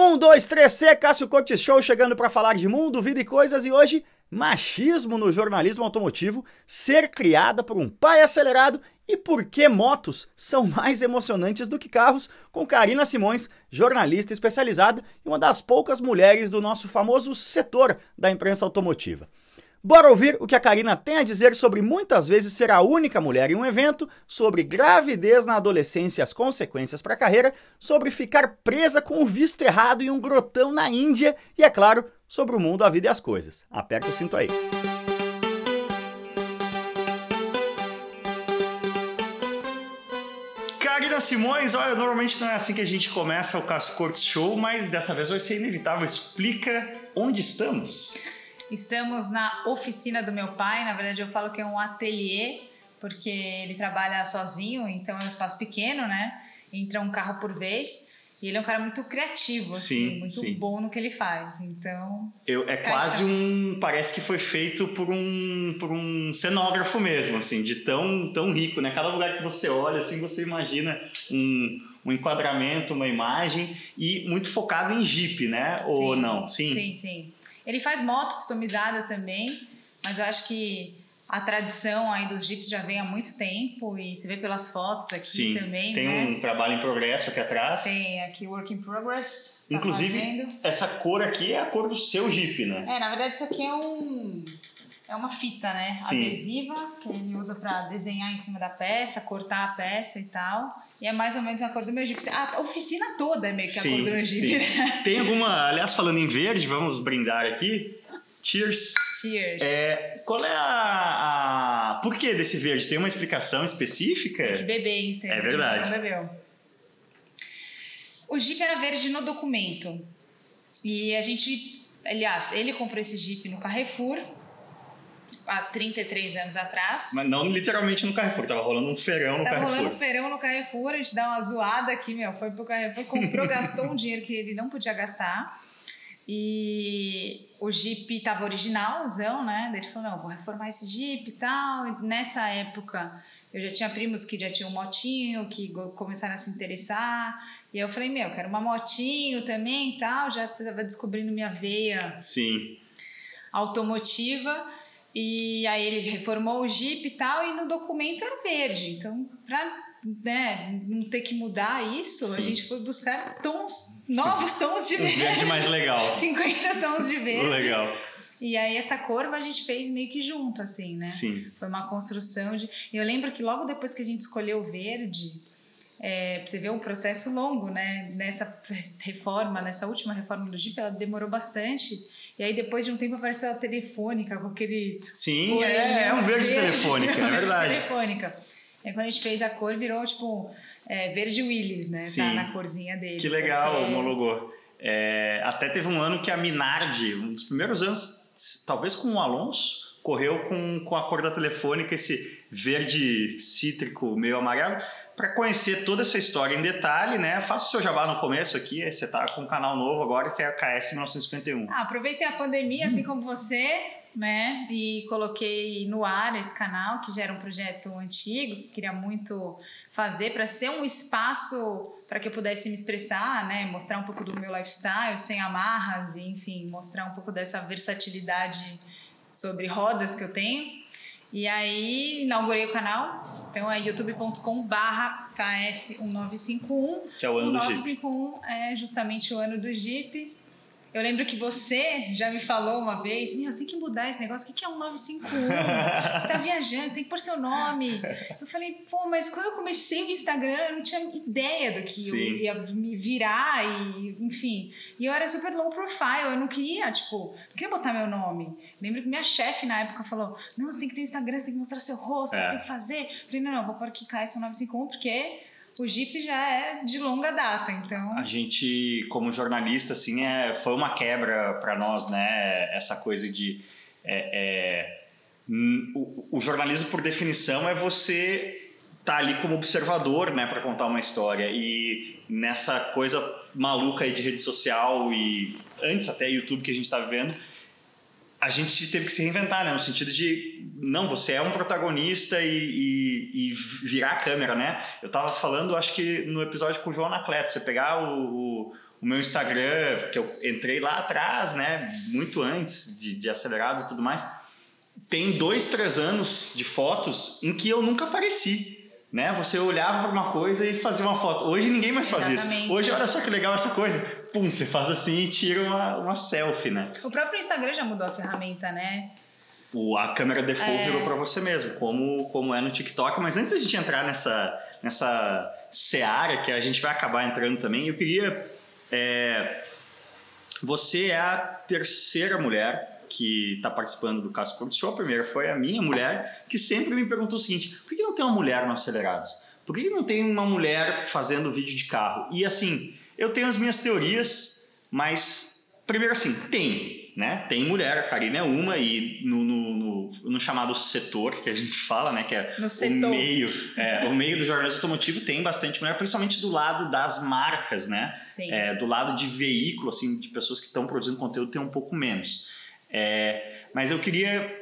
Um, dois, três, C, Cássio Cortes Show chegando para falar de mundo, vida e coisas e hoje machismo no jornalismo automotivo, ser criada por um pai acelerado e por que motos são mais emocionantes do que carros, com Karina Simões, jornalista especializada e uma das poucas mulheres do nosso famoso setor da imprensa automotiva. Bora ouvir o que a Karina tem a dizer sobre muitas vezes ser a única mulher em um evento, sobre gravidez na adolescência e as consequências para a carreira, sobre ficar presa com o visto errado em um grotão na Índia e, é claro, sobre o mundo, a vida e as coisas. Aperta o cinto aí. Karina Simões, olha, normalmente não é assim que a gente começa o Cássio Cortes Show, mas dessa vez vai ser inevitável. Explica onde estamos. Estamos na oficina do meu pai, na verdade eu falo que é um ateliê, porque ele trabalha sozinho, então é um espaço pequeno, né? Entra um carro por vez. E ele é um cara muito criativo, assim, sim, muito sim. bom no que ele faz. Então. Eu, é quase um. Parece que foi feito por um, por um cenógrafo mesmo, assim, de tão, tão rico, né? Cada lugar que você olha, assim, você imagina um, um enquadramento, uma imagem, e muito focado em Jeep, né? Ou sim, não? Sim. Sim, sim. Ele faz moto customizada também, mas eu acho que a tradição aí dos Jeeps já vem há muito tempo e você vê pelas fotos aqui Sim, também. Tem né? um trabalho em progresso aqui atrás. Tem aqui Work in Progress. Tá Inclusive, fazendo. essa cor aqui é a cor do seu Jeep, né? É, na verdade, isso aqui é um. É uma fita, né? Sim. Adesiva, que ele usa para desenhar em cima da peça, cortar a peça e tal. E é mais ou menos a cor do meu Jeep. A oficina toda é meio que a cor do meu Jeep. sim. né? Tem alguma. Aliás, falando em verde, vamos brindar aqui. Cheers! Cheers. É, qual é a, a. Por que desse verde? Tem uma explicação específica? De bebê, hein? Você É verdade. Não bebeu. O Jeep era verde no documento. E a gente. Aliás, ele comprou esse Jeep no Carrefour há 33 anos atrás. Mas não literalmente no Carrefour, tava rolando um feirão no Tava Carrefour. rolando feirão no Carrefour, a gente dá uma zoada aqui, meu. Foi pro Carrefour, comprou, gastou um dinheiro que ele não podia gastar. E o Jeep tava originalzão, né? Daí ele falou: não, vou reformar esse Jeep e tal. E nessa época eu já tinha primos que já tinham motinho, que começaram a se interessar. E aí eu falei: meu, quero uma motinho também e tal. Já tava descobrindo minha veia Sim. automotiva. E aí ele reformou o Jeep e tal, e no documento era verde. Então, para né, não ter que mudar isso, a Sim. gente foi buscar tons, novos tons de verde. verde mais legal. 50 tons de verde. Legal. E aí essa curva a gente fez meio que junto, assim, né? Sim. Foi uma construção de. Eu lembro que logo depois que a gente escolheu o verde, é, você ver um processo longo, né? Nessa reforma, nessa última reforma do Jeep, ela demorou bastante. E aí depois de um tempo apareceu a telefônica com aquele. Sim, é, é um verde telefônica, é verde verdade. telefônica. E aí quando a gente fez a cor, virou tipo é, verde Willis, né? Sim. Tá na corzinha dele. Que legal, porque- homologou. É, até teve um ano que a Minardi, um dos primeiros anos, talvez com o Alonso, correu com, com a cor da telefônica, esse verde cítrico meio amarelo. Para conhecer toda essa história em detalhe, né? Faça o seu jabá no começo aqui. Você tá com um canal novo agora que é a KS 1951. Ah, aproveitei a pandemia, assim como você, né? E coloquei no ar esse canal, que já era um projeto antigo, que queria muito fazer para ser um espaço para que eu pudesse me expressar, né? Mostrar um pouco do meu lifestyle, sem amarras, e, enfim, mostrar um pouco dessa versatilidade sobre rodas que eu tenho. E aí inaugurei o canal, então é youtube.com barra KS1951. Que é o ano o do Jeep. 951 é justamente o ano do Jeep. Eu lembro que você já me falou uma vez, meu, você tem que mudar esse negócio, o que que é um 951? Você tá viajando, você tem que pôr seu nome. Eu falei, pô, mas quando eu comecei o Instagram, eu não tinha ideia do que Sim. eu ia me virar e, enfim. E eu era super low profile, eu não queria, tipo, não queria botar meu nome. Lembro que minha chefe na época falou, não, você tem que ter Instagram, você tem que mostrar seu rosto, É. você tem que fazer. Eu falei, não, não, vou pôr aqui KS951, porque o Jeep já é de longa data, então... A gente, como jornalista, assim, é, foi uma quebra para nós, né? Essa coisa de. é, é, hum, o, o jornalismo, por definição, é você estar ali como observador, né, para contar uma história. E nessa coisa maluca aí de rede social e antes até YouTube que a gente está vivendo, a gente teve que se reinventar, né? No sentido de, não, você é um protagonista e, e, e virar a câmera, né? Eu tava falando, acho que no episódio com o João Anacleto, você pegar o, o, o meu Instagram, que eu entrei lá atrás, né? Muito antes de, de acelerados e tudo mais, tem dois, três anos de fotos em que eu nunca apareci. Né? Você olhava para uma coisa e fazia uma foto. Hoje ninguém mais faz Exatamente. isso. Hoje, olha só que legal essa coisa. Pum, você faz assim e tira uma, uma selfie, né? O próprio Instagram já mudou a ferramenta, né? O, a câmera default é... virou para você mesmo, como, como é no TikTok. Mas antes da gente entrar nessa, nessa seara que a gente vai acabar entrando também, eu queria. É, você é a terceira mulher que está participando do Caso Corte Show. A primeira foi a minha mulher, que sempre me perguntou o seguinte: por que não tem uma mulher no Acelerados? Por que não tem uma mulher fazendo vídeo de carro? E assim, eu tenho as minhas teorias, mas primeiro assim, tem né? Tem mulher, a Karine é uma, e no, no, no, no, chamado setor que a gente fala, né? Que é o meio, é, o meio do jornalismo automotivo tem bastante mulher, principalmente do lado das marcas, né? É, do lado de veículo, assim, de pessoas que estão produzindo conteúdo tem um pouco menos. É, mas eu queria,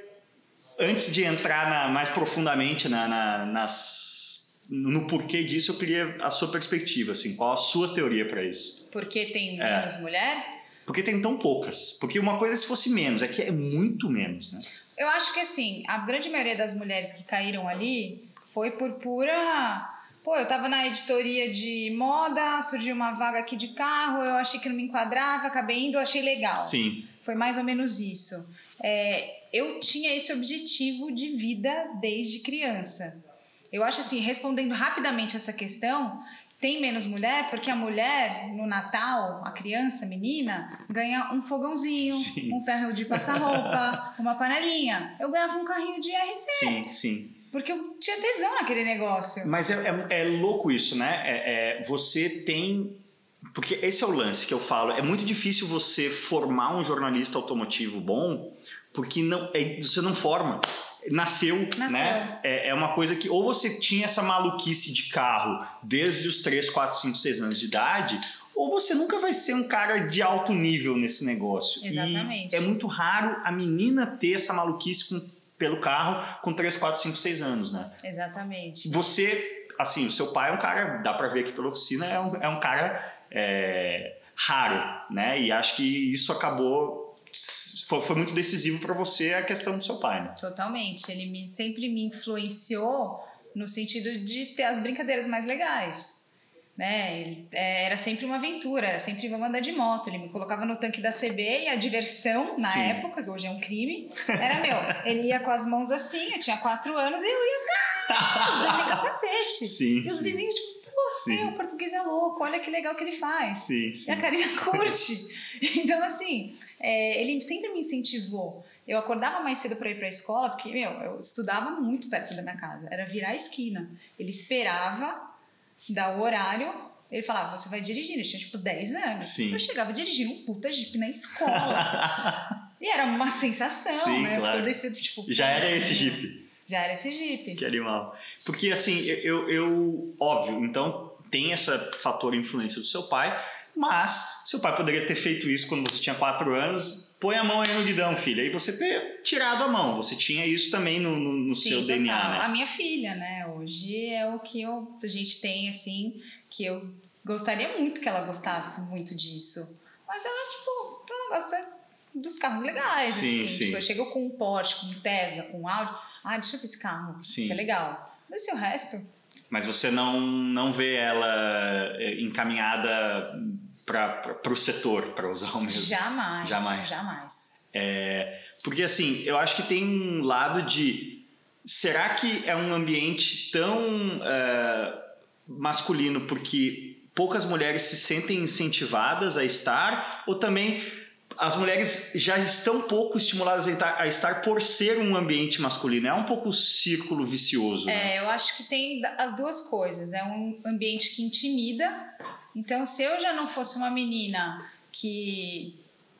antes de entrar na, mais profundamente na, na, nas, no porquê disso, eu queria a sua perspectiva, assim, qual a sua teoria para isso? Porque tem é. menos mulher? Porque tem tão poucas. Porque uma coisa é se fosse menos, é que é muito menos, né? Eu acho que assim, a grande maioria das mulheres que caíram ali foi por pura. Pô, eu tava na editoria de moda, surgiu uma vaga aqui de carro, eu achei que não me enquadrava, acabei indo, achei legal. Sim. Foi mais ou menos isso. É, eu tinha esse objetivo de vida desde criança. Eu acho assim, respondendo rapidamente essa questão, tem menos mulher porque a mulher, no Natal, a criança, a menina, ganha um fogãozinho, sim. um ferro de passar roupa, uma panelinha. Eu ganhava um carrinho de RC. Sim, sim. Porque eu tinha tesão naquele negócio. Mas é, é, é louco isso, né? É, é, você tem. Porque esse é o lance que eu falo. É muito difícil você formar um jornalista automotivo bom, porque não, é, você não forma nasceu, nasceu. né? É, é, uma coisa que ou você tinha essa maluquice de carro desde os 3, 4, 5, 6 anos de idade, ou você nunca vai ser um cara de alto nível nesse negócio. Exatamente. E é muito raro a menina ter essa maluquice com, pelo carro com 3, 4, 5, 6 anos, né? Exatamente. Você, assim, o seu pai é um cara, dá pra ver aqui pela oficina, é um, é um cara é, raro, né? E acho que isso acabou foi, foi muito decisivo para você a questão do seu pai, né? Totalmente. Ele me, sempre me influenciou no sentido de ter as brincadeiras mais legais. Né? Ele, é, era sempre uma aventura, era sempre vamos andar de moto. Ele me colocava no tanque da CB e a diversão, na Sim. época, que hoje é um crime, era meu. Ele ia com as mãos assim, eu tinha quatro anos e eu ia, os dois sem capacete. Sim, e os vizinhos, tipo, Sim. o português é louco, olha que legal que ele faz. Sim, sim. E a Karina curte. então, assim, é, ele sempre me incentivou. Eu acordava mais cedo para ir para a escola, porque, meu, eu estudava muito perto da minha casa. Era virar a esquina. Ele esperava dar o horário, ele falava, você vai dirigir. Ele tinha, tipo, 10 anos. Sim. Eu chegava dirigindo um puta jeep na escola. e era uma sensação, Sim, né? Claro. Eu descido, tipo... Já era esse jeep. Já era esse Jeep. Que animal. Porque assim, eu, eu óbvio, então tem esse fator influência do seu pai, mas seu pai poderia ter feito isso quando você tinha 4 anos. Põe a mão aí no guidão, filha. E você ter tirado a mão. Você tinha isso também no, no, no Sim, seu total. DNA, né? A minha filha, né? Hoje é o que eu, a gente tem, assim, que eu gostaria muito que ela gostasse muito disso. Mas ela, tipo, ela gosta dos carros legais, sim, assim. Sim. Tipo, eu chego com um Porsche, com um Tesla, com um Audi ah, deixa eu ver esse carro, Sim. isso é legal. Mas e o resto? Mas você não, não vê ela eh, encaminhada para o setor, para usar o mesmo? Jamais. Jamais. Jamais. É, porque assim, eu acho que tem um lado de. Será que é um ambiente tão uh, masculino porque poucas mulheres se sentem incentivadas a estar? Ou também as mulheres já estão pouco estimuladas a estar por ser um ambiente masculino. É um pouco círculo vicioso. Né? É, eu acho que tem as duas coisas. É um ambiente que intimida. Então, se eu já não fosse uma menina que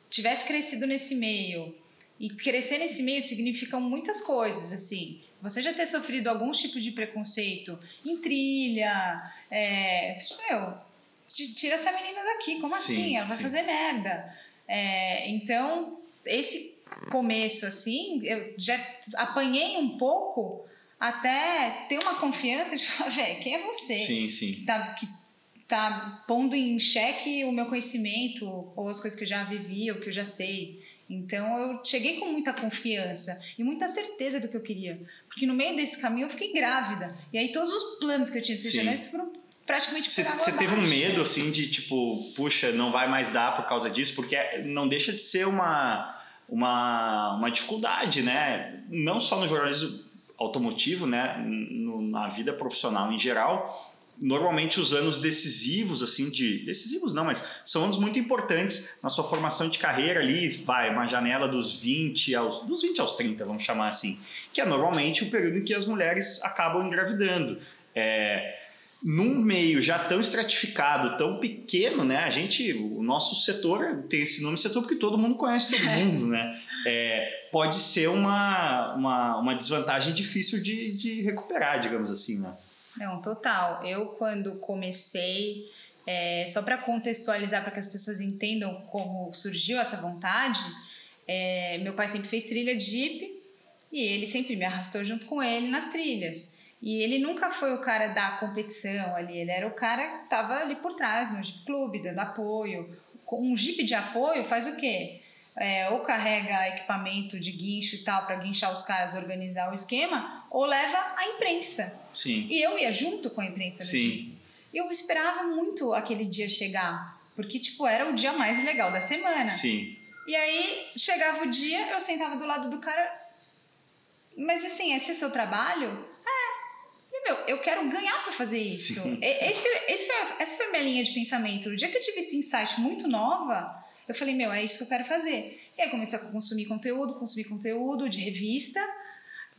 tivesse crescido nesse meio, e crescer nesse meio significam muitas coisas, assim. Você já ter sofrido algum tipo de preconceito em trilha, é, meu, tira essa menina daqui, como sim, assim? Ela vai sim. fazer merda. É, então, esse começo, assim, eu já apanhei um pouco até ter uma confiança de falar, velho, quem é você? Sim, sim. Que, tá, que tá pondo em xeque o meu conhecimento ou as coisas que eu já vivi ou que eu já sei. Então eu cheguei com muita confiança e muita certeza do que eu queria, porque no meio desse caminho eu fiquei grávida e aí todos os planos que eu tinha de foram praticamente Você teve um medo assim de tipo, puxa, não vai mais dar por causa disso, porque não deixa de ser uma uma, uma dificuldade, né? Não só no jornalismo automotivo, né? No, na vida profissional em geral, normalmente os anos decisivos, assim, de. Decisivos não, mas são anos muito importantes na sua formação de carreira ali, vai, uma janela dos 20 aos. dos 20 aos 30, vamos chamar assim. Que é normalmente o período em que as mulheres acabam engravidando. É, num meio já tão estratificado, tão pequeno, né? A gente, o nosso setor tem esse nome setor porque todo mundo conhece todo mundo, né? É, pode ser uma, uma, uma desvantagem difícil de, de recuperar, digamos assim, né? Não, total. Eu, quando comecei, é, só para contextualizar, para que as pessoas entendam como surgiu essa vontade, é, meu pai sempre fez trilha de Jeep e ele sempre me arrastou junto com ele nas trilhas. E ele nunca foi o cara da competição ali, ele era o cara que estava ali por trás, no Jeep Clube, dando apoio. Um Jeep de apoio faz o quê? É, ou carrega equipamento de guincho e tal para guinchar os caras, organizar o esquema, ou leva a imprensa. Sim. E eu ia junto com a imprensa Sim. E eu esperava muito aquele dia chegar, porque tipo era o dia mais legal da semana. Sim. E aí chegava o dia, eu sentava do lado do cara, mas assim, esse é seu trabalho? Meu, eu quero ganhar para fazer isso. Esse, esse foi, essa foi a minha linha de pensamento. No dia que eu tive esse insight muito nova, eu falei, meu, é isso que eu quero fazer. E aí comecei a consumir conteúdo, consumir conteúdo de revista,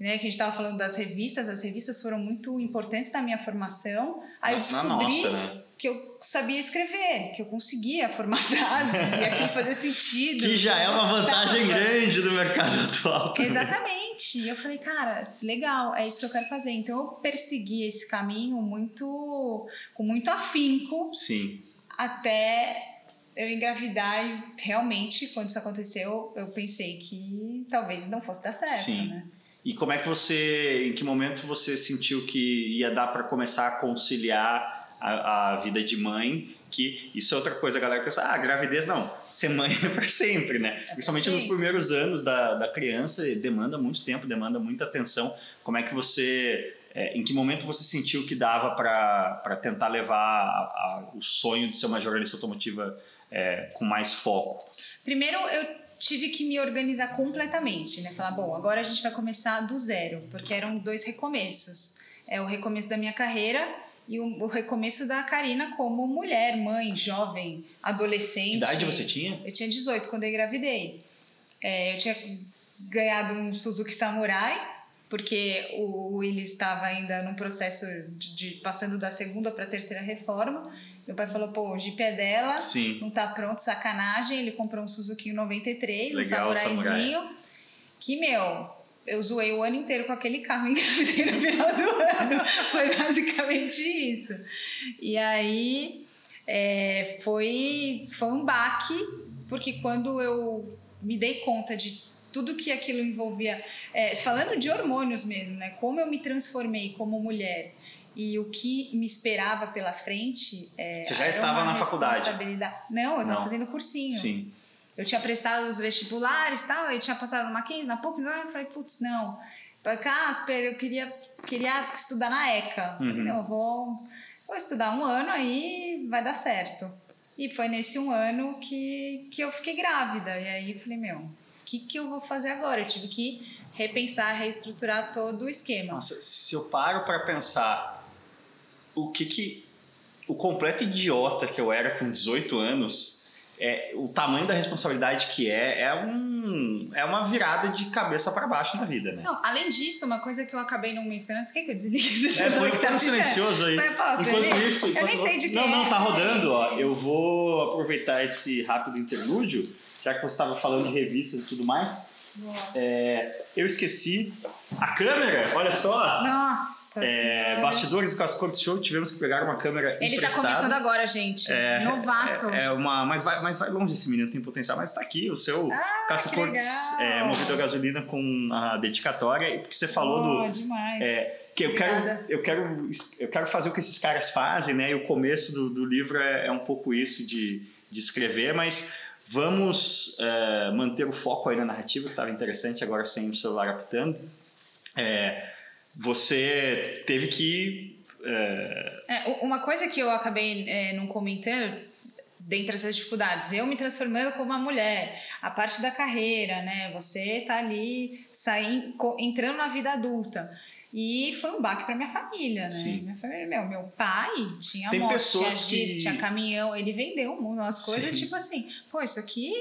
né, que a gente estava falando das revistas, as revistas foram muito importantes na minha formação. Aí eu descobri nossa, né? que eu sabia escrever, que eu conseguia formar frases e aquilo fazia sentido. Que já é uma vantagem grande do mercado atual. Também. Exatamente. E eu falei, cara, legal, é isso que eu quero fazer. Então eu persegui esse caminho muito com muito afinco. Sim. Até eu engravidar e realmente, quando isso aconteceu, eu pensei que talvez não fosse dar certo, Sim. né? E como é que você, em que momento você sentiu que ia dar para começar a conciliar a, a, vida de mãe? Que isso é outra coisa, a galera pensa, ah, gravidez não, ser mãe é para sempre, né? É Principalmente sim. nos primeiros anos da, da criança, demanda muito tempo, demanda muita atenção. Como é que você, é, em que momento você sentiu que dava para tentar levar a, a, o sonho de ser uma jornalista automotiva é, com mais foco? Primeiro, eu tive que me organizar completamente, né? Falar, bom, agora a gente vai começar do zero, porque eram dois recomeços. É o recomeço da minha carreira e o, recomeço da Karina como mulher, mãe, jovem, adolescente. Que idade você tinha? Eu tinha 18 quando eu engravidei. É, eu tinha ganhado um Suzuki Samurai, porque o Willis estava ainda num processo de, de passando da segunda para a terceira reforma meu pai falou, pô, o Jeep é dela, Sim. não tá pronto, sacanagem. Ele comprou um Suzuki 93, Legal, um samuraizinho. Samurai. Que, meu, eu zoei o ano inteiro com aquele carro e engravidei no final do ano. Foi basicamente isso. E aí é, foi, foi um baque, porque quando eu me dei conta de tudo que aquilo envolvia, é, falando de hormônios mesmo, né? Como eu me transformei como mulher e o que me esperava pela frente. É, Você já estava na faculdade? Não, eu estava fazendo cursinho. Sim. Eu tinha prestado os vestibulares e tal, eu tinha passado no Mackenzie, na PUC, eu falei, putz, não. Casper, eu queria, queria estudar na ECA. Uhum. Eu vou, vou estudar um ano aí, vai dar certo. E foi nesse um ano que, que eu fiquei grávida. E aí eu falei, meu, o que, que eu vou fazer agora? Eu tive que repensar, reestruturar todo o esquema. Nossa, se eu paro para pensar o que que o completo idiota que eu era com 18 anos é, o tamanho da responsabilidade que é é, um, é uma virada de cabeça para baixo na vida, né? Não, além disso, uma coisa que eu acabei não mencionando, você quer que eu desligue É, foi tá silencioso aí. Mas posso, enquanto ele? isso, enquanto... eu nem sei de Não, que não, é. tá rodando, ó. Eu vou aproveitar esse rápido interlúdio, já que você estava falando de revistas e tudo mais. É, eu esqueci a câmera, olha só. Nossa é, Bastidores do Cascores Show, tivemos que pegar uma câmera Ele tá começando agora, gente. É, Novato. É, é, uma, mas, vai, mas vai longe esse menino, tem potencial. Mas tá aqui, o seu ah, Cascores é, movido a gasolina com a dedicatória. E porque você falou oh, do... demais. É, que eu quero, eu, quero, eu quero fazer o que esses caras fazem, né? E o começo do, do livro é, é um pouco isso de, de escrever, mas Vamos é, manter o foco aí na narrativa, que estava interessante agora sem o celular apitando. É, você teve que. É... é uma coisa que eu acabei é, não comentando, dentre essas dificuldades, eu me transformando como uma mulher, a parte da carreira, né? Você tá ali saindo, entrando na vida adulta. E foi um baque para minha família, né? Sim. Minha família, meu, meu pai tinha Tem moto, pessoas tinha, que... tinha caminhão, ele vendeu umas coisas, Sim. tipo assim, pô, isso aqui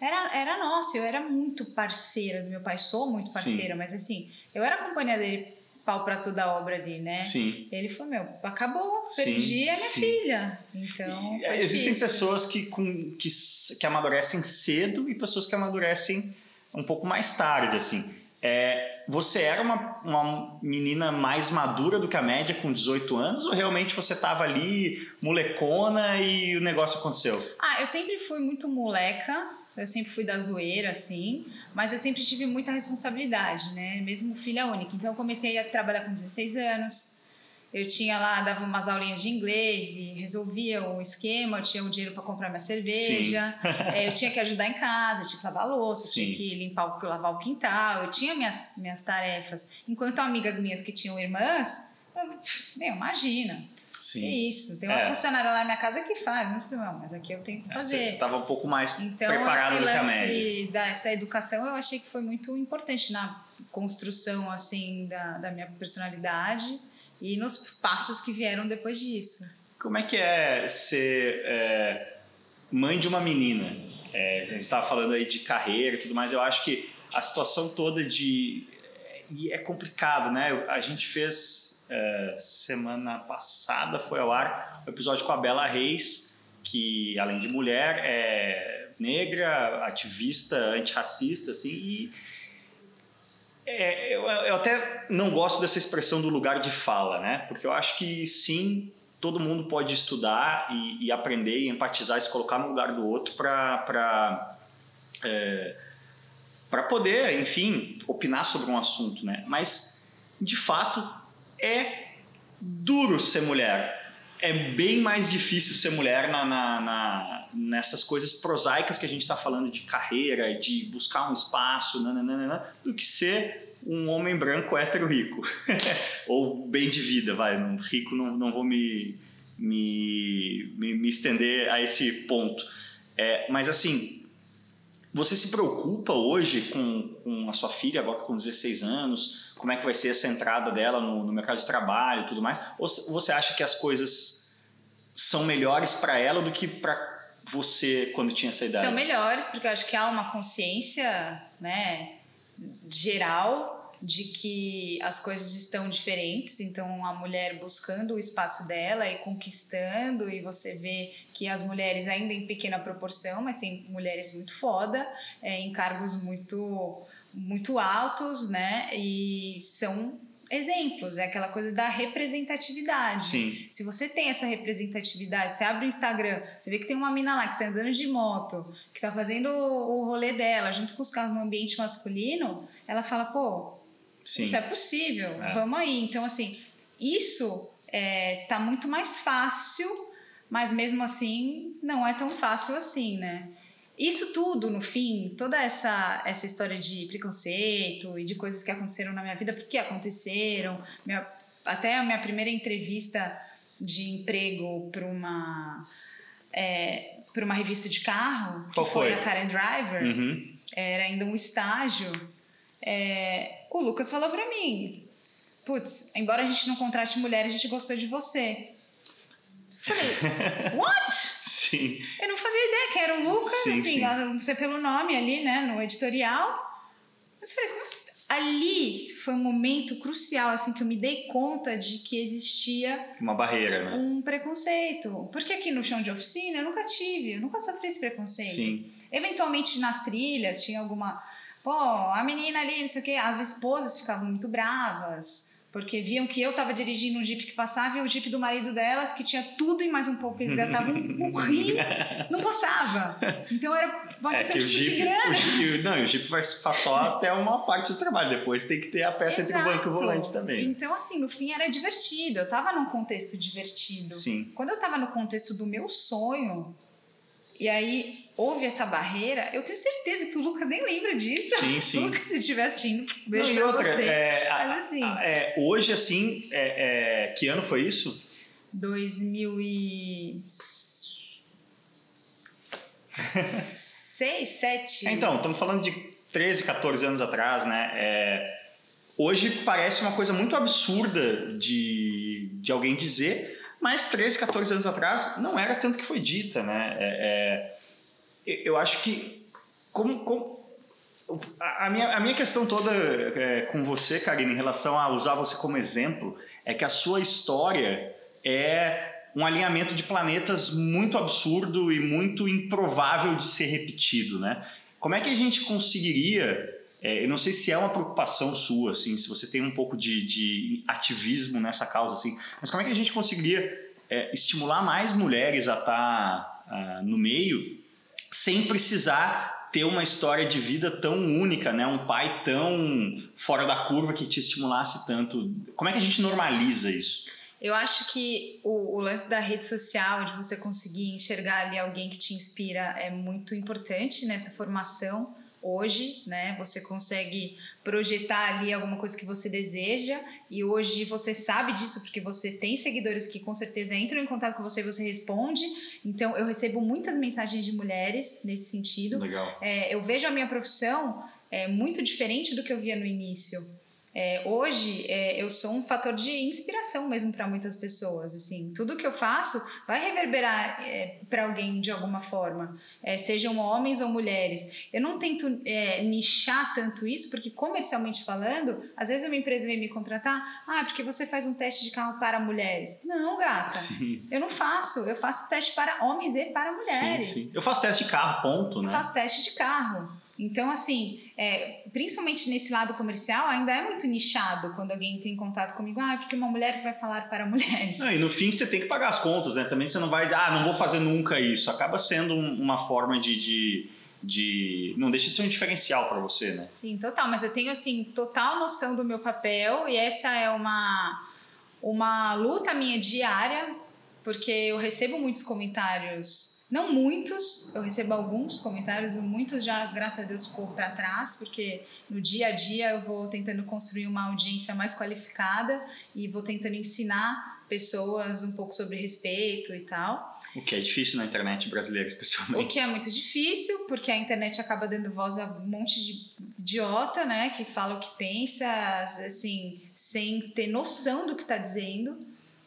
era, era nosso, eu era muito parceira do meu pai, sou muito parceira, Sim. mas assim, eu era a companhia dele pau para toda a obra ali, né? Sim. Ele falou, meu, acabou, perdi sim, a minha sim. filha. Então, Existem difícil. pessoas que, com, que, que amadurecem cedo e pessoas que amadurecem um pouco mais tarde, assim. É, você era uma, uma menina mais madura do que a média com 18 anos ou realmente você estava ali molecona e o negócio aconteceu? Ah, eu sempre fui muito moleca, eu sempre fui da zoeira, assim, mas eu sempre tive muita responsabilidade, né? Mesmo filha única. Então eu comecei a trabalhar com 16 anos, eu tinha lá, dava umas aulinhas de inglês e resolvia o esquema, eu tinha o dinheiro para comprar minha cerveja, é, eu tinha que ajudar em casa, eu tinha que lavar a louça, eu tinha que limpar o, lavar o quintal, eu tinha minhas, minhas tarefas. Enquanto amigas minhas que tinham irmãs, eu, meu, imagina. Sim. É isso. Tem uma é. funcionária lá na minha casa que faz, não precisa, mas aqui eu tenho que fazer. Você estava um pouco mais então, preparada do que a média. Dessa educação eu achei que foi muito importante na construção assim da, da minha personalidade e nos passos que vieram depois disso. Como é que é ser é, mãe de uma menina? É, a gente estava falando aí de carreira e tudo mais, eu acho que a situação toda de. E é complicado, né? A gente fez é, semana passada, foi ao ar, o um episódio com a Bela Reis, que além de mulher, é negra, ativista, antirracista, assim, e é, eu, eu, até não gosto dessa expressão do lugar de fala, né? Porque eu acho que sim, todo mundo pode estudar e, e aprender e empatizar e se colocar no lugar do outro para é, para poder, enfim, opinar sobre um assunto, né? Mas de fato é duro ser mulher. É bem mais difícil ser mulher na, na, na nessas coisas prosaicas que a gente está falando de carreira, de buscar um espaço, nananana, do que ser um homem branco hétero rico. Ou bem de vida, vai. rico não, não vou me, me, me, me estender a esse ponto. É, mas assim, você se preocupa hoje com, com a sua filha, agora com 16 anos? Como é que vai ser essa entrada dela no, no mercado de trabalho e tudo mais? Ou você acha que as coisas são melhores para ela do que para você quando tinha essa idade? São melhores, porque eu acho que há uma consciência né, geral de que as coisas estão diferentes, então a mulher buscando o espaço dela e conquistando, e você vê que as mulheres ainda em pequena proporção, mas tem mulheres muito foda, é, em cargos muito muito altos, né? E são exemplos, é aquela coisa da representatividade. Sim. Se você tem essa representatividade, você abre o Instagram, você vê que tem uma mina lá que tá andando de moto, que tá fazendo o rolê dela junto com os carros no ambiente masculino, ela fala, pô, Sim. isso é possível, é. vamos aí. Então, assim, isso é, tá muito mais fácil, mas mesmo assim não é tão fácil assim, né? Isso tudo, no fim, toda essa, essa história de preconceito e de coisas que aconteceram na minha vida, porque aconteceram, minha, até a minha primeira entrevista de emprego para uma, é, para uma revista de carro, Qual foi? foi a Karen Driver, uhum. era ainda um estágio, é, o Lucas falou para mim, putz, embora a gente não contrate mulher, a gente gostou de você. Falei, what? Sim. Eu não fazia ideia que era o Lucas, sim, assim, sim. não sei pelo nome ali, né, no editorial. Mas eu falei, como assim? Ali foi um momento crucial, assim, que eu me dei conta de que existia... Uma barreira, né? Um preconceito. Porque aqui no chão de oficina eu nunca tive, eu nunca sofri esse preconceito. Sim. Eventualmente nas trilhas tinha alguma pô, a menina ali, não sei o quê, as esposas ficavam muito bravas. Porque viam que eu estava dirigindo um jeep que passava e o jeep do marido delas, que tinha tudo e mais um pouco, eles gastavam um rim, não passava. Então era uma É questão tipo, de Jeep, grana. o Jeep- não, o Jeep vai só até uma parte do trabalho, depois tem que ter a peça entre o banco e o Exato. volante também. Então, assim, no fim era divertido. Eu tava num contexto divertido. Sim. Quando eu tava no contexto do meu sonho, e aí houve essa barreira, eu tenho certeza que o Lucas nem lembra disso. Sim, sim. Lucas, se estiver assistindo, beijo Não, outra, você. é, Mas assim, é, hoje, assim, é, é, que ano foi isso? 2000 e... 6, 7. Então, estamos falando de 13, 14 anos atrás, né? É, hoje parece uma coisa muito absurda de, de alguém dizer, mas 13, 14 anos atrás não era tanto que foi dita, né? Eu acho que como, como a, minha, a minha questão toda é, com você, Karine, em relação a usar você como exemplo, é que a sua história é um alinhamento de planetas muito absurdo e muito improvável de ser repetido, né? Como é que a gente conseguiria? é, eu não sei se é uma preocupação sua, assim, se você tem um pouco de, de ativismo nessa causa, assim, mas como é que a gente conseguiria é, estimular mais mulheres a estar no meio sem precisar ter uma história de vida tão única, né? Um pai tão fora da curva que te estimulasse tanto. Como é que a gente normaliza isso? Eu acho que o, o lance da rede social, de você conseguir enxergar ali alguém que te inspira, é muito importante nessa formação hoje, né? Você consegue projetar ali alguma coisa que você deseja e hoje você sabe disso porque você tem seguidores que com certeza entram em contato com você e você responde. Então eu recebo muitas mensagens de mulheres nesse sentido. Legal. É, eu vejo a minha profissão é, muito diferente do que eu via no início. É, hoje é, eu sou um fator de inspiração mesmo para muitas pessoas. Assim, tudo que eu faço vai reverberar é, para alguém de alguma forma, é, sejam homens ou mulheres. Eu não tento é, nichar tanto isso, porque comercialmente falando, às vezes uma empresa vem me contratar, ah, porque você faz um teste de carro para mulheres. Não, gata. Sim. Eu não faço. Eu faço teste para homens e para mulheres. Sim, sim. Eu faço teste de carro, ponto, né? Eu faço teste de carro. Então, assim, é, principalmente nesse lado comercial, ainda é muito nichado quando alguém entra em contato comigo. Ah, porque uma mulher vai falar para mulheres. Não, e no fim você tem que pagar as contas, né? Também você não vai, ah, não vou fazer nunca isso. Acaba sendo um- uma forma de, de, de- Não deixa de ser um diferencial para você, né? Sim, total. Mas eu tenho, assim, total noção do meu papel e essa é uma, uma luta minha diária, porque eu recebo muitos comentários. Não muitos, eu recebo alguns comentários, muitos já, graças a Deus, ficou para trás, porque no dia a dia eu vou tentando construir uma audiência mais qualificada e vou tentando ensinar pessoas um pouco sobre respeito e tal. O que é difícil na internet brasileira, O especialmente. que é muito difícil, porque a internet acaba dando voz a um monte de idiota, né? Que fala o que pensa, assim, sem ter noção do que está dizendo.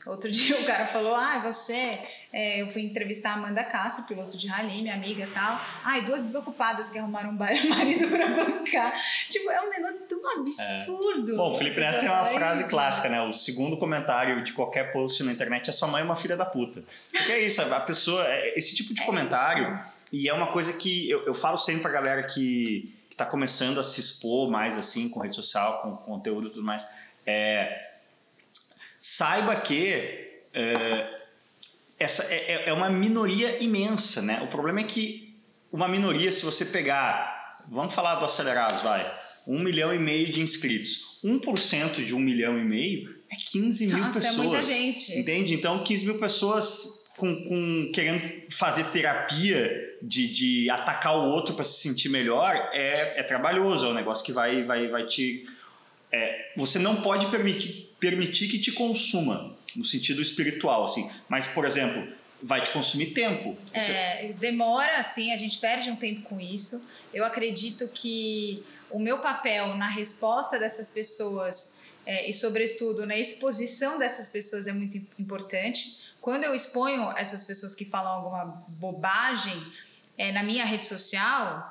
Outro dia o cara falou, ah, você... é, eu fui entrevistar a Amanda Castro, piloto de rally, minha amiga e tal. Ai, duas desocupadas que arrumaram um marido pra bancar. Tipo, é um negócio tão absurdo. Bom, o Felipe Neto tem uma frase isso. clássica, né? O segundo comentário de qualquer post na internet é sua mãe é uma filha da puta. Porque é isso, a pessoa. é- Esse tipo de É comentário. isso. E é uma coisa que eu, eu falo sempre pra galera que, que tá começando a se expor mais assim com rede social, com conteúdo e tudo mais. É, saiba que é, essa é, é uma minoria imensa, né? O problema é que uma minoria, se você pegar, vamos falar do Acelerados, vai, um milhão e meio de inscritos, 1% de um milhão e meio é 15 mil Nossa, pessoas. é muita gente. Entende? Então, 15 mil pessoas com, com- querendo fazer terapia de, de atacar o outro para se sentir melhor é, é trabalhoso, é um negócio que vai, vai, vai te. É, você não pode permitir, permitir que te consuma, no sentido espiritual, assim. Mas, por exemplo, vai te consumir tempo. Você- É, demora, assim, a gente perde um tempo com isso. Eu acredito que o meu papel na resposta dessas pessoas é, e, sobretudo, na exposição dessas pessoas é muito im- importante. Quando eu exponho essas pessoas que falam alguma bobagem é, na minha rede social,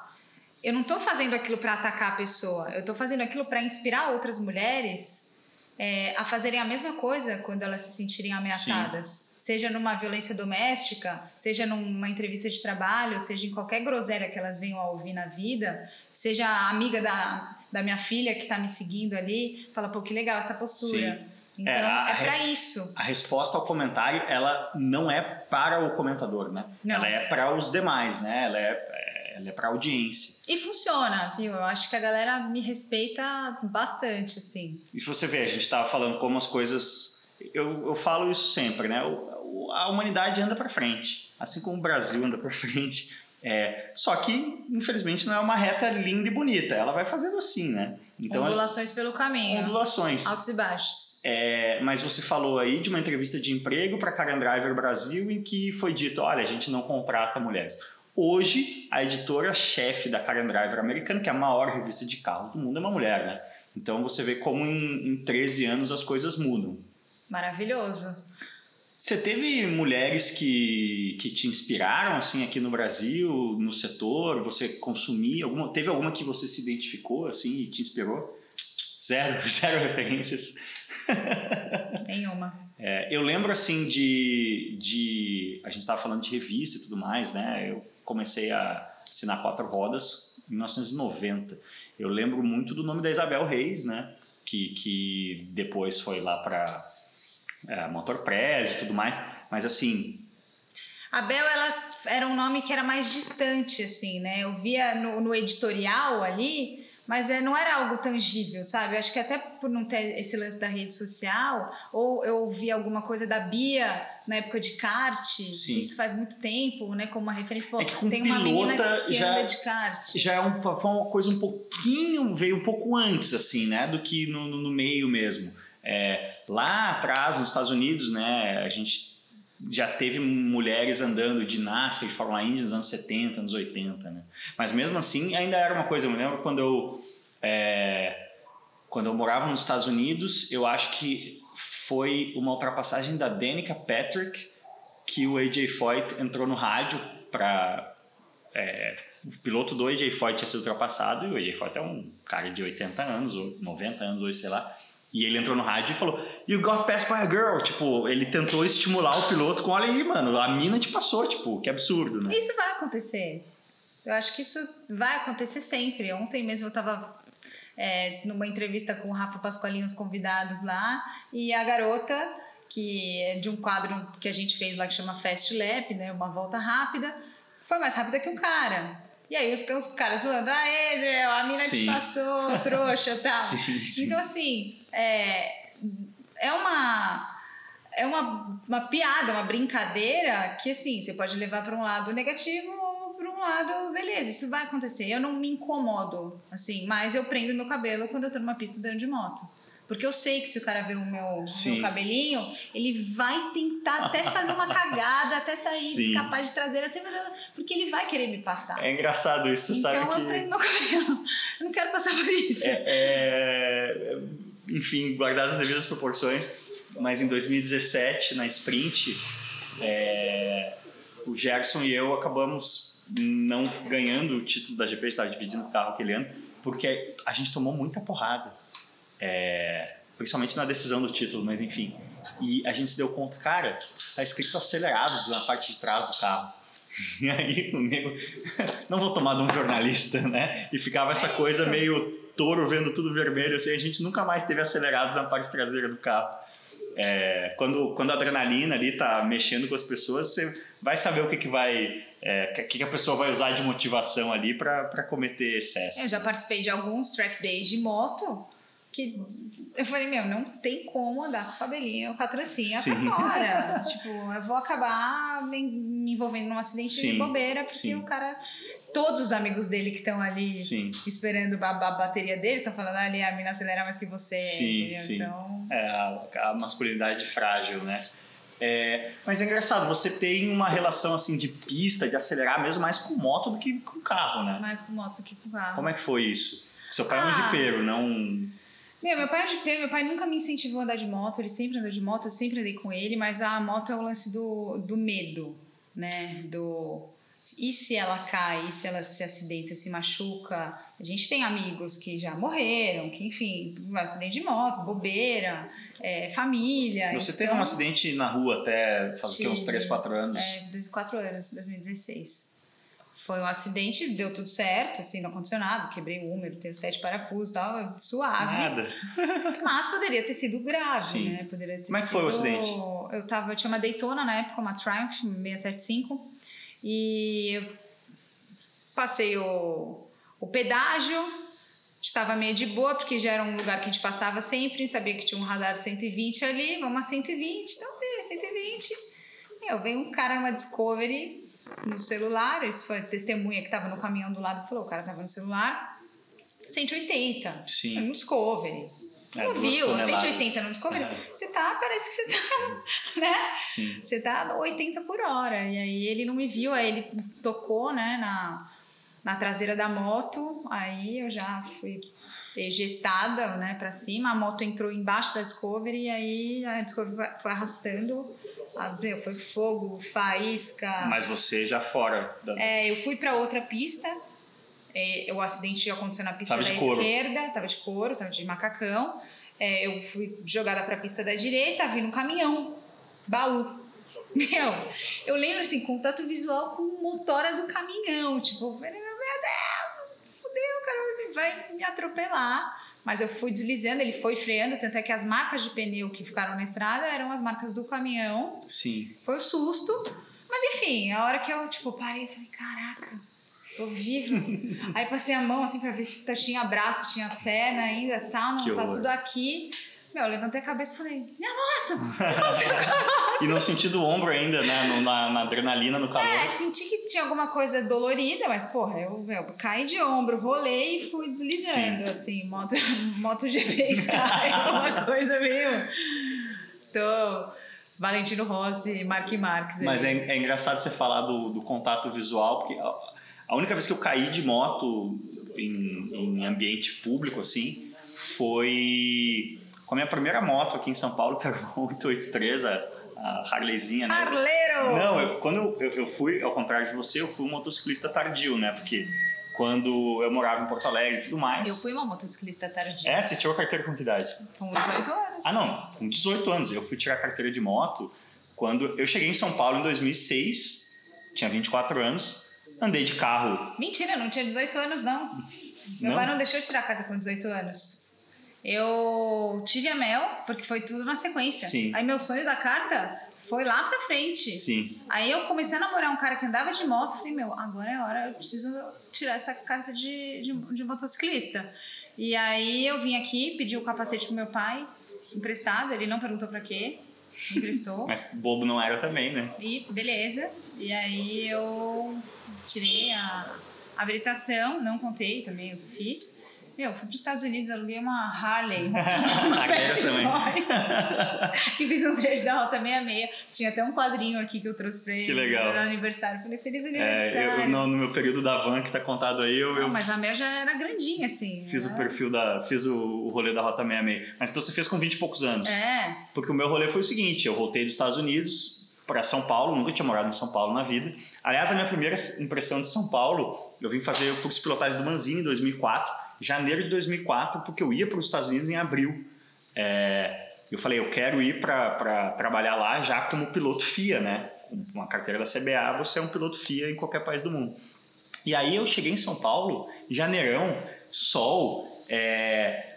eu não estou fazendo aquilo para atacar a pessoa, eu estou fazendo aquilo para inspirar outras mulheres é, a fazerem a mesma coisa quando elas se sentirem ameaçadas. Sim. Seja numa violência doméstica, seja numa entrevista de trabalho, seja em qualquer groselha que elas venham a ouvir na vida, seja a amiga da, da minha filha que está me seguindo ali, fala, pô, que legal essa postura. Sim. Então, é, é para isso. A resposta ao comentário, ela não é para o comentador, né? Não. Ela é para os demais, né? Ela é, é ela é para audiência. E funciona, viu? Eu acho que a galera me respeita bastante, assim. E se você vê, a gente estava falando como as coisas. Eu, eu falo isso sempre, né? A humanidade anda para frente, assim como o Brasil anda para frente. É, só que, infelizmente, não é uma reta linda e bonita. Ela vai fazendo assim, né? Então, ondulações pelo caminho. Ondulações. Altos e baixos. É, mas você falou aí de uma entrevista de emprego para Karen Driver Brasil em que foi dito: olha, a gente não contrata mulheres. Hoje, a editora-chefe da Karen Driver americana, que é a maior revista de carros do mundo, é uma mulher, né? Então você vê como em, em 13 anos as coisas mudam. Maravilhoso. Você teve mulheres que, que te inspiraram assim aqui no Brasil, no setor? Você consumia alguma? Teve alguma que você se identificou assim e te inspirou? Zero, zero referências. Nenhuma. É, eu lembro assim de, de a gente estava falando de revista e tudo mais, né? Eu comecei a assinar quatro rodas em 1990. Eu lembro muito do nome da Isabel Reis, né? Que, que depois foi lá para é, Motor Press e tudo mais, mas assim... A Bel, ela era um nome que era mais distante, assim, né? Eu via no, no editorial ali, mas é, não era algo tangível, sabe? Eu acho que até por não ter esse lance da rede social, ou eu ouvi alguma coisa da Bia na época de kart, Sim. isso faz muito tempo, né? Como uma referência, pô, é que com tem uma menina que já, anda de kart. Já é um, foi uma coisa um pouquinho, veio um pouco antes, assim, né? Do que no, no meio mesmo. É, lá atrás, nos Estados Unidos, né, a gente já teve mulheres andando de NASCAR e Fórmula Indy nos anos 70, anos 80, né? Mas mesmo assim, ainda era uma coisa, eu me lembro quando eu, é, quando eu morava nos Estados Unidos, eu acho que foi uma ultrapassagem da Danica Patrick que o AJ Foyt entrou no rádio para é, o piloto do AJ Foyt tinha sido ultrapassado e o AJ Foyt é um cara de 80 anos ou 90 anos hoje, sei lá. E ele entrou no rádio e falou: You got passed by a girl. Tipo, ele tentou estimular o piloto com: Olha aí, mano, a mina te passou. Tipo, que absurdo, né? Isso vai acontecer. Eu acho que isso vai acontecer sempre. Ontem mesmo eu tava é, numa entrevista com o Rafa Pascoalinho, os convidados lá, e a garota, que é de um quadro que a gente fez lá que chama Fast Lap, né? Uma volta rápida, foi mais rápida que um cara. E aí os, os caras zoando, ah, Zé, a mina sim. te passou, trouxa e tal. Sim, sim. Então, assim, é, é uma é uma, uma piada, uma brincadeira que, assim, você pode levar para um lado negativo ou para um lado, beleza, isso vai acontecer. Eu não me incomodo, assim, mas eu prendo meu cabelo quando eu tô numa pista dando de moto. Porque eu sei que se o cara ver o meu, meu cabelinho, ele vai tentar até fazer uma cagada, até sair, Sim. escapar de traseira, até fazer, porque ele vai querer me passar. É engraçado isso, então, sabe? Então eu prendo meu cabelo. Eu não quero passar por isso. É, é, enfim, guardadas as devidas proporções, mas em 2017, na sprint, é, o Gerson e eu acabamos não ganhando o título da GP, estava dividindo o carro aquele ano, porque a gente tomou muita porrada é, principalmente na decisão do título, mas enfim. E a gente se deu conta, cara, tá escrito acelerados na parte de trás do carro. E aí o nego, não vou tomar de um jornalista, né? E ficava essa coisa meio touro vendo tudo vermelho, assim, a gente nunca mais teve acelerados na parte traseira do carro. É, quando, quando a adrenalina ali tá mexendo com as pessoas, você vai saber o que, que vai. É, que, que a pessoa vai usar de motivação ali para cometer excesso. Eu já participei de alguns track days de moto que eu falei, meu, não tem como andar com o cabelinho com a trancinha Sim. pra fora. tipo, eu vou acabar me, envolvendo num acidente Sim. de bobeira, porque Sim. o cara. Todos os amigos dele que estão ali esperando a, a, bateria dele estão falando ah, ali, a mina acelera mais que você. Sim, sim. Então... É, a, a masculinidade frágil, né? É, mas é engraçado, você tem uma relação assim de pista, de acelerar mesmo mais com moto do que com carro, né? Mais com moto do que com carro. Como é que foi isso? Seu pai ah, é um ah. jipeiro, não meu, meu pai é GP, meu pai nunca me incentivou a andar de moto, ele sempre andou de moto, eu sempre andei com ele, mas a moto é o lance do, do medo, né? Do E se ela cai, e se ela se acidenta, se machuca? A gente tem amigos que já morreram, que, enfim, um acidente de moto, bobeira, é, família. Você então, teve um acidente na rua até faz o quê? uns tive. 3, 4 anos? É, dois- quatro anos, 2016. Foi um acidente, deu tudo certo, assim, não aconteceu nada, quebrei o húmero, teve sete parafusos e tal, suave. Nada. Mas poderia ter sido grave, Sim. né? Poderia ter Como é que foi o acidente? Eu, tava, eu tinha uma Daytona na época, uma Triumph 675, e eu passei o, o pedágio, estava meio de boa, porque já era um lugar que a gente passava sempre, sabia que tinha um radar 120 ali, vamos a 120, então veio 120. Meu, veio um cara numa Discovery no celular, isso foi a testemunha que estava no caminhão do lado, falou, o cara estava no celular, 180, Sim. no Discovery. É, Não viu, toneladas. 180 no Discovery, É. você tá, parece que você tá, né? Sim. Você tá 80 por hora. E aí ele não me viu, aí ele tocou, né, na, na traseira da moto. Aí eu já fui ejetada, né, pra cima. A moto entrou embaixo da Discovery e aí a Discovery foi arrastando. Ah, meu, foi fogo, faísca. Mas você já fora da. É, eu fui pra outra pista. É, o acidente aconteceu na pista Tava da esquerda, tava de couro, tava de macacão. É, eu fui jogada pra pista da direita, vi no caminhão, baú. Meu, eu lembro assim, contato visual com o motora do caminhão. Tipo, meu Deus, fudeu, o cara vai me atropelar. Mas eu fui deslizando, ele foi freando, tanto é que as marcas de pneu que ficaram na estrada eram as marcas do caminhão. Sim. Foi um susto. Mas enfim, a hora que eu, tipo, parei, falei, caraca, tô viva. Aí passei a mão, assim, pra ver se tinha braço, tinha perna ainda, tá, não, Que tá horror. tudo aqui. Meu, eu levantei a cabeça e falei, minha moto! E não senti do ombro ainda, né? no- na, na adrenalina, no calor. É, senti que tinha alguma coisa dolorida, mas, porra, eu, eu caí de ombro, rolei e fui deslizando, Sim. assim, moto, moto GP style, uma coisa meio... Tô... Valentino Rossi, Mark Marques. Mas é, é engraçado você falar do, do contato visual, porque a, a única vez que eu caí de moto em, em ambiente público, assim, foi com a minha primeira moto aqui em São Paulo, que era uma 883, a, a Harleyzinha, né? Arleiro! Não, eu- quando eu, eu fui, ao contrário de você, eu fui um motociclista tardio, né? Porque quando eu morava em Porto Alegre e tudo mais. Eu fui uma motociclista tardia. É, você tirou carteira com que idade? Com 18 anos. Ah, não, com 18 anos. Eu fui tirar carteira de moto quando eu cheguei em São Paulo em 2006, tinha 24 anos, andei de carro. Mentira, não tinha 18 anos, não. Meu Não? pai não deixou eu tirar a carta com 18 anos. Eu tive a Mel, porque foi tudo na sequência. Sim. Aí meu sonho da carta foi lá pra frente. Sim, Aí eu comecei a namorar um cara que andava de moto. Falei, meu, agora é hora, eu preciso tirar essa carta de, de, de motociclista. E aí eu vim aqui, pedi o capacete pro meu pai, emprestado. Ele não perguntou pra quê, emprestou. mas bobo não era também, né? E beleza. E aí eu tirei a habilitação, não contei também o que fiz. Meu, fui para os Estados Unidos, aluguei uma Harley, uma também. Boy, e fiz um trecho da Rota 66. Tinha até um quadrinho aqui que eu trouxe para ele Que legal. no aniversário. Falei, feliz É, aniversário. eu, no, no meu período da van que tá contado aí, eu, eu Não, mas a Mel já era grandinha, assim. fiz o né? perfil da. fiz o, o rolê da Rota 66. Mas então você fez com 20 e poucos anos. É, Porque o meu rolê foi o seguinte: eu voltei dos Estados Unidos para São Paulo, nunca tinha morado em São Paulo na vida. Aliás, a minha primeira impressão de São Paulo, eu vim fazer o curso de pilotagem do Manzini em 2004, janeiro de 2004, porque eu ia para os Estados Unidos em abril. É, eu falei, eu quero ir para trabalhar lá já como piloto FIA, né? Uma carteira da CBA, você é um piloto FIA em qualquer país do mundo. E aí eu cheguei em São Paulo, janeirão, sol, é,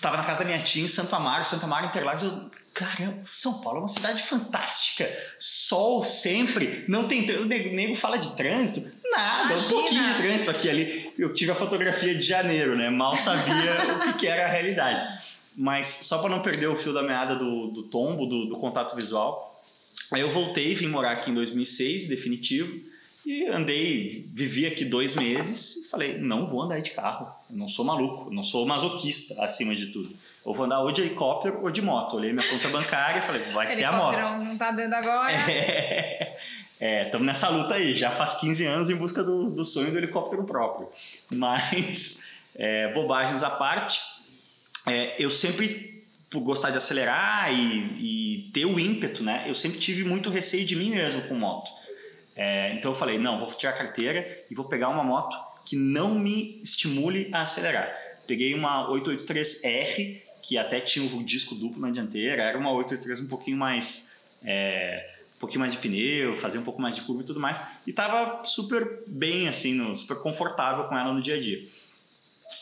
Tava na casa da minha tia em Santo Amaro, Santo Amaro Interlagos. Eu, caramba, São Paulo é uma cidade fantástica. Sol sempre. Não tem. O nego fala de trânsito. Nada, Imagina. um pouquinho de trânsito aqui ali. Eu tive a fotografia de janeiro, né? Mal sabia o que, que era a realidade. Mas só para não perder o fio da meada do, do tombo, do, do contato visual, aí eu voltei, vim morar aqui em 2006, definitivo. E andei, vivi aqui dois meses e falei, não vou andar de carro, eu não sou maluco, não sou masoquista acima de tudo. Eu vou andar ou de helicóptero ou de moto. Olhei minha conta bancária e falei, vai ser a moto. não tá dando agora. É, estamos nessa luta aí, já faz 15 anos em busca do, do sonho do helicóptero próprio. Mas, é, bobagens à parte, é, eu sempre, por gostar de acelerar e, e ter o ímpeto, né? Eu sempre tive muito receio de mim mesmo com moto. É, então eu falei, não, vou tirar a carteira e vou pegar uma moto que não me estimule a acelerar. Peguei uma 883R, que até tinha o disco duplo na dianteira, era uma 883 um pouquinho mais... É, um pouquinho mais de pneu, fazia um pouco mais de curva e tudo mais, e tava super bem, assim, no, super confortável com ela no dia a dia.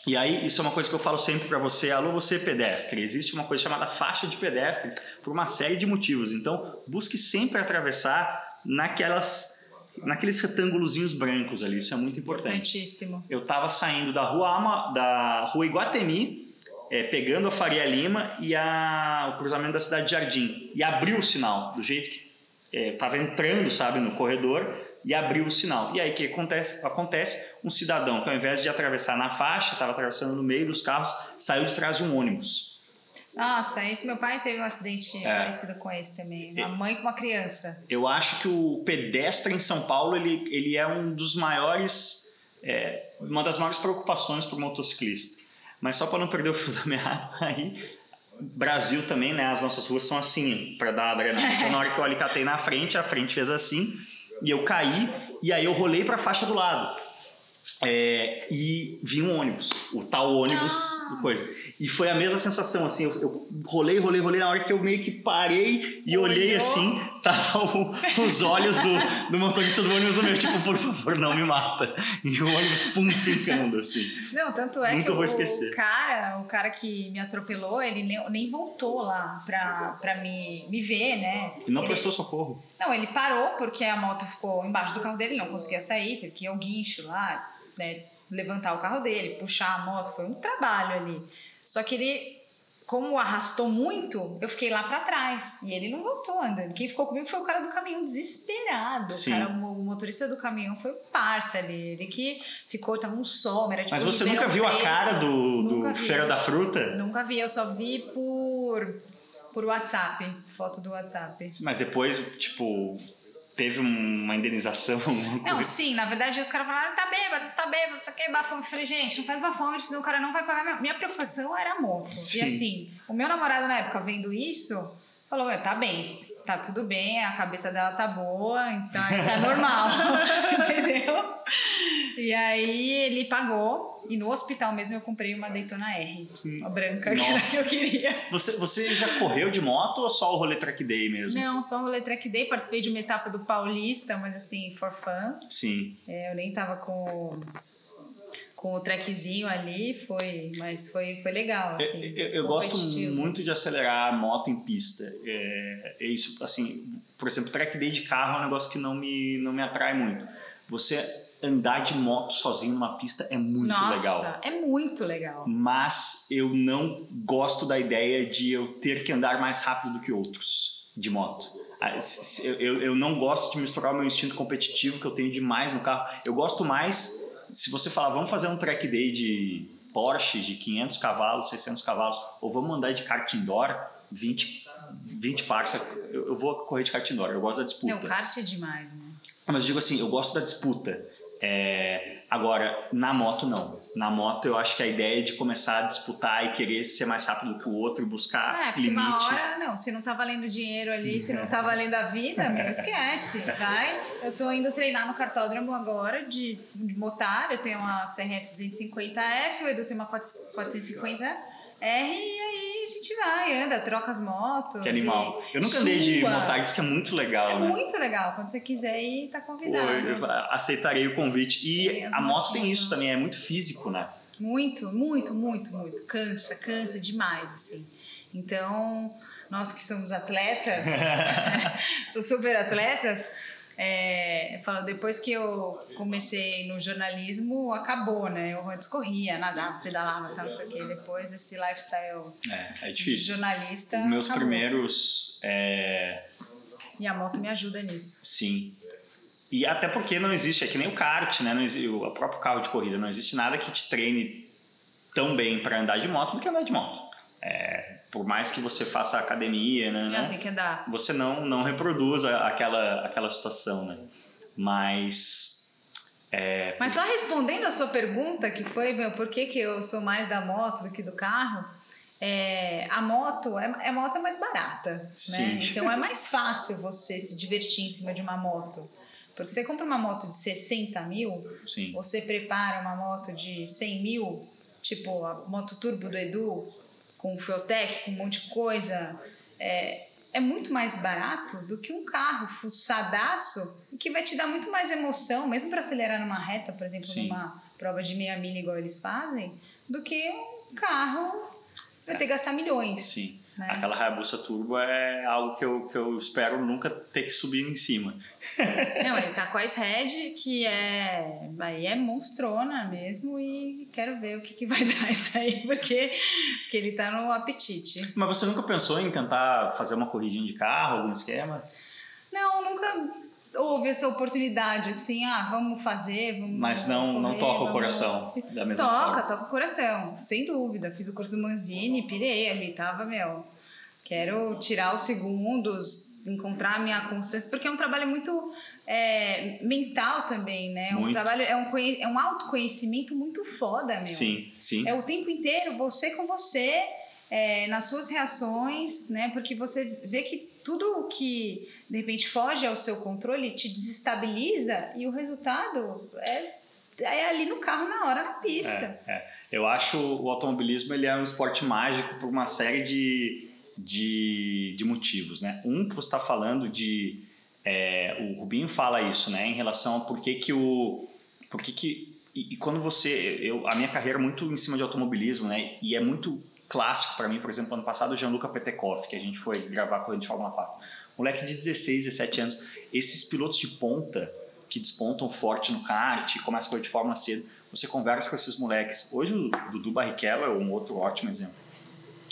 E aí, isso é uma coisa que eu falo sempre para você, alô você pedestre, existe uma coisa chamada faixa de pedestres por uma série de motivos. Então, busque sempre atravessar naquelas naqueles retângulozinhos brancos ali, isso é muito importante. Importantíssimo. Eu estava saindo da rua Ama, da rua Iguatemi, é, pegando a Faria Lima e a, o cruzamento da cidade de Jardim e abriu o sinal do jeito que estava é, entrando, sabe, no corredor e abriu o sinal. E aí o que acontece? Acontece um cidadão que ao invés de atravessar na faixa, estava atravessando no meio dos carros, saiu de trás de um ônibus. Nossa, esse meu pai teve um acidente é. parecido com esse também. Uma mãe com uma criança. Eu acho que o pedestre em São Paulo ele, ele é um dos maiores, é, uma das maiores preocupações para o motociclista. Mas só para não perder o fio da meada, aí Brasil também, né? As nossas ruas são assim, para dar adrenalina. Então, na hora que eu alicatei na frente, a frente fez assim, e eu caí, e aí eu rolei para a faixa do lado. É, e vi um ônibus, o tal ônibus, coisa. E foi a mesma sensação, assim, eu, eu, rolei, rolei, rolei, na hora que eu meio que parei e Olhou. olhei assim, tava o, os olhos do, do motorista do ônibus no meu, tipo, por favor, não me mata. E o ônibus, pum, ficando, assim. Não, tanto é Nunca que vou esquecer. o cara, o cara que me atropelou, ele nem, nem voltou lá pra, pra me, me ver, né? E não ele, prestou socorro. Não, ele parou porque a moto ficou embaixo do carro dele, não conseguia sair, teve que ir ao guincho lá, né, levantar o carro dele, puxar a moto, foi um trabalho ali. Só que ele, como arrastou muito, eu fiquei lá para trás e ele não voltou andando. Quem ficou comigo foi o cara do caminhão desesperado. O, cara, o motorista do caminhão foi o parça ali, ele que ficou, tava um sol, era tipo Mas você nunca viu preto. a cara do, do Feira da Fruta? Nunca vi, eu só vi por por WhatsApp, foto do WhatsApp. Mas depois, tipo, teve uma indenização? Não, sim, na verdade os caras falaram, tá bêbado, tá bêbado, isso aqui é bafômetro. Eu falei, gente, não faz bafômetro, senão o cara não vai pagar. Minha, minha preocupação era a moto. Sim. E assim, o meu namorado na época vendo isso, falou, tá bem, tá tudo bem, a cabeça dela tá boa, então tá normal, entendeu? E aí ele pagou e no hospital mesmo eu comprei uma Daytona R, Sim. uma branca Nossa. que era que eu queria. Você, você já correu de moto ou só o rolê track day mesmo? Não, só o rolê track day, participei de uma etapa do Paulista, mas assim, for fun. Sim. É, eu nem tava com com o trequezinho ali, foi, mas foi, foi legal, assim. Eu, eu, eu gosto muito de acelerar a moto em pista. É, é, isso, assim, por exemplo, track day de carro é um negócio que não me, não me atrai muito. Você andar de moto sozinho numa pista é muito Nossa, legal. Nossa, é muito legal. Mas eu não gosto da ideia de eu ter que andar mais rápido do que outros de moto. Ah, eu, eu não gosto de misturar o meu instinto competitivo que eu tenho demais no carro. Eu gosto mais se você falar, vamos fazer um track day de Porsche de 500 cavalos, 600 cavalos, ou vamos andar de kart indoor, 20, 20 parques, eu, eu vou correr de kart indoor, eu gosto da disputa. Não, kart é demais, né? Mas eu digo assim, eu gosto da disputa. É, agora, na moto, não. Na moto, eu acho que a ideia é de começar a disputar e querer ser mais rápido que o outro e buscar é, limite. Uma hora, não, se não tá valendo dinheiro ali, se não tá valendo a vida, meu, esquece. Vai. Eu tô indo treinar no cartódromo agora de, de motar. Eu tenho uma CRF 250F, o Edu tem uma 450 R e aí gente vai, anda, troca as motos. Que animal. Eu nunca andei de motar, isso que é muito legal, é né? muito legal. Quando você quiser ir, tá convidado. Pô, eu aceitarei o convite. E a moto tem isso também, é muito físico, né? Muito, muito, muito, muito. Cansa, cansa demais, assim. Então, nós que somos atletas, sou super atletas, é, depois que eu comecei no jornalismo, acabou, né? Eu antes corria, nadava, pedalava, tal, não sei o quê. Depois esse lifestyle é, é difícil. de jornalista. Meus acabou. primeiros. É... E a moto me ajuda nisso. Sim. E até porque não existe, é que nem o kart, né? Não existe, o próprio carro de corrida, não existe nada que te treine tão bem para andar de moto do que andar de moto. É, por mais que você faça academia, né, não, né? Tem que. Você não não reproduz aquela aquela situação, né? Mas é... Mas só respondendo a sua pergunta, que foi, meu, por que, que eu sou mais da moto do que do carro? É, a moto é, a moto é mais barata, né? Então é mais fácil você se divertir em cima de uma moto. Porque você compra uma moto de 60 mil, Sim. você prepara uma moto de 100 mil, tipo a moto turbo do Edu, com Fueltech, com um monte de coisa, é, é muito mais barato do que um carro fuçadaço que vai te dar muito mais emoção, mesmo para acelerar numa reta, por exemplo, Sim. numa prova de meia milha igual eles fazem, do que um carro. Você vai ter que gastar milhões. Sim. Né? Aquela Hayabusa Turbo é algo que eu, que eu espero nunca ter que subir em cima. Não, ele tá com a S-Head, que é. Aí é monstrona mesmo, e quero ver o que, que vai dar isso aí, porque, porque ele tá no apetite. Mas você nunca pensou em tentar fazer uma corridinha de carro, algum esquema? Não, nunca houve essa oportunidade assim, ah, vamos fazer, vamos. Mas não, não correr, toca o vamos- coração da mesma Toca, forma. toca o coração, sem dúvida. Fiz o curso do Manzini, pirei ali, tava, meu. Quero tirar os segundos, encontrar a minha constância, porque é um trabalho muito é, mental também, né? Um Muito. trabalho, é um, é um autoconhecimento muito foda, meu. Sim, sim. É o tempo inteiro você com você, é, nas suas reações, né? Porque você vê que tudo que de repente foge ao seu controle te desestabiliza e o resultado é, é ali no carro na hora, na pista. É, é. Eu acho o automobilismo ele é um esporte mágico por uma série de, de, de motivos, né? Um que você está falando de é, o Rubinho fala isso, né? Em relação a por que que o por que que e, e quando você eu a minha carreira é muito em cima de automobilismo, né? E é muito clássico para mim, por exemplo, ano passado o Gianluca Petekoff, que a gente foi gravar corrida de Fórmula 4. Moleque de 16, 17 anos, esses pilotos de ponta que despontam forte no kart, começam a correr de Fórmula cedo, você conversa com esses moleques. Hoje o Dudu Barrichello é um outro ótimo exemplo.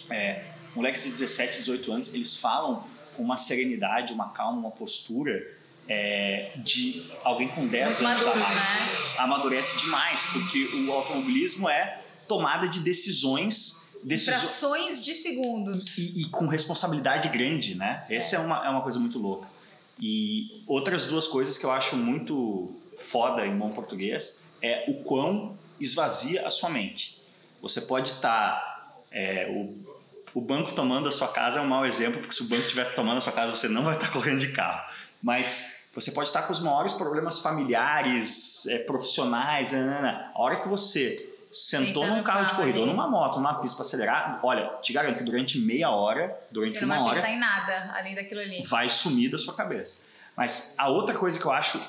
É, moleques de 17, 18 anos, eles falam com uma serenidade, uma calma, uma postura é, de alguém com 10 Muito anos a maduros, mais. né? Amadurece demais, porque o automobilismo é tomada de decisões, decisões Frações de segundos. e, e com responsabilidade grande, né? Essa é uma, é uma coisa muito louca. E outras duas coisas que eu acho muito foda em bom português é o quão esvazia a sua mente. Você pode estar. o, o banco tomando a sua casa é um mau exemplo, porque se o banco estiver tomando a sua casa, você não vai estar correndo de carro. Mas você pode estar com os maiores problemas familiares, é, profissionais, nanana. a hora que você sentou num carro de corrida ou ali. numa moto, numa pista para acelerar, olha, te garanto que durante meia hora, durante Você não uma vai hora, pensar em nada além daquilo ali. vai sumir da sua cabeça. Mas a outra coisa que eu acho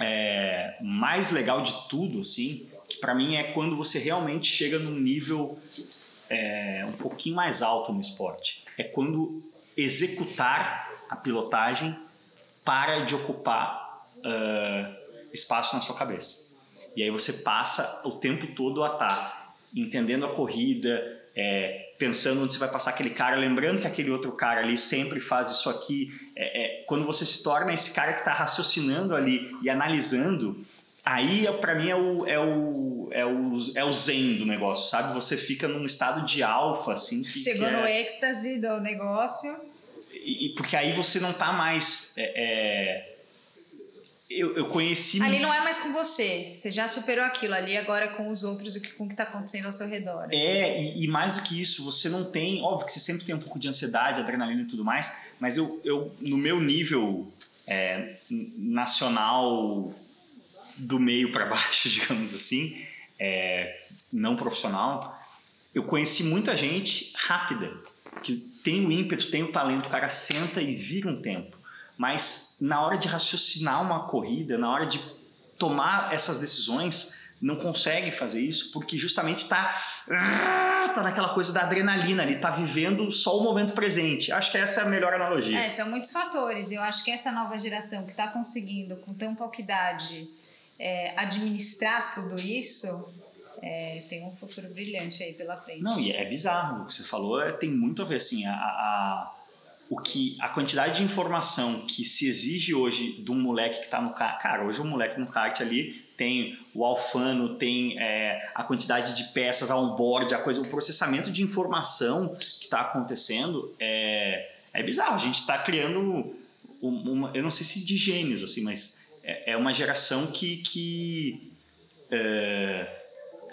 é, mais legal de tudo, assim, que para mim é quando você realmente chega num nível é, um pouquinho mais alto no esporte. É quando executar a pilotagem para de ocupar ah, espaço na sua cabeça. E aí você passa o tempo todo a estar entendendo a corrida, é, pensando onde você vai passar aquele cara, lembrando que aquele outro cara ali sempre faz isso aqui. É, é, quando você se torna esse cara que está raciocinando ali e analisando, aí para mim é o, é, o, é, o, é o zen do negócio, sabe? Você fica num estado de alfa, assim. Que, Chegou que é- no êxtase do negócio. e, e porque aí você não tá mais. Eu, eu conheci. Ali não é mais com você. Você já superou aquilo. Ali agora é com os outros e o que- com o que está acontecendo ao seu redor. É, e, e mais do que isso, você não tem. Óbvio que você sempre tem um pouco de ansiedade, adrenalina e tudo mais, mas eu, eu no meu nível é, nacional, do meio para baixo, digamos assim, é, não profissional, eu conheci muita gente rápida, que tem o ímpeto, tem o talento, o cara senta e vira um tempo. Mas na hora de raciocinar uma corrida, na hora de tomar essas decisões, não consegue fazer isso porque justamente está tá naquela coisa da adrenalina ali, tá vivendo só o momento presente. Acho que essa é a melhor analogia. É, são muitos fatores. Eu acho que essa nova geração que está conseguindo, com tão pouca idade, é, administrar tudo isso, é, tem um futuro brilhante aí pela frente. Não, e é bizarro. O que você falou é, tem muito a ver, assim, a, a- o que, a quantidade de informação que se exige hoje de um moleque que está no kart. Cara, hoje o moleque no kart ali tem o alfano, tem é, a quantidade de peças on-board, a coisa, o processamento de informação que está acontecendo é, é bizarro. A gente está criando um- uma, eu não sei se de gênios, assim, mas é, é uma geração que, que é,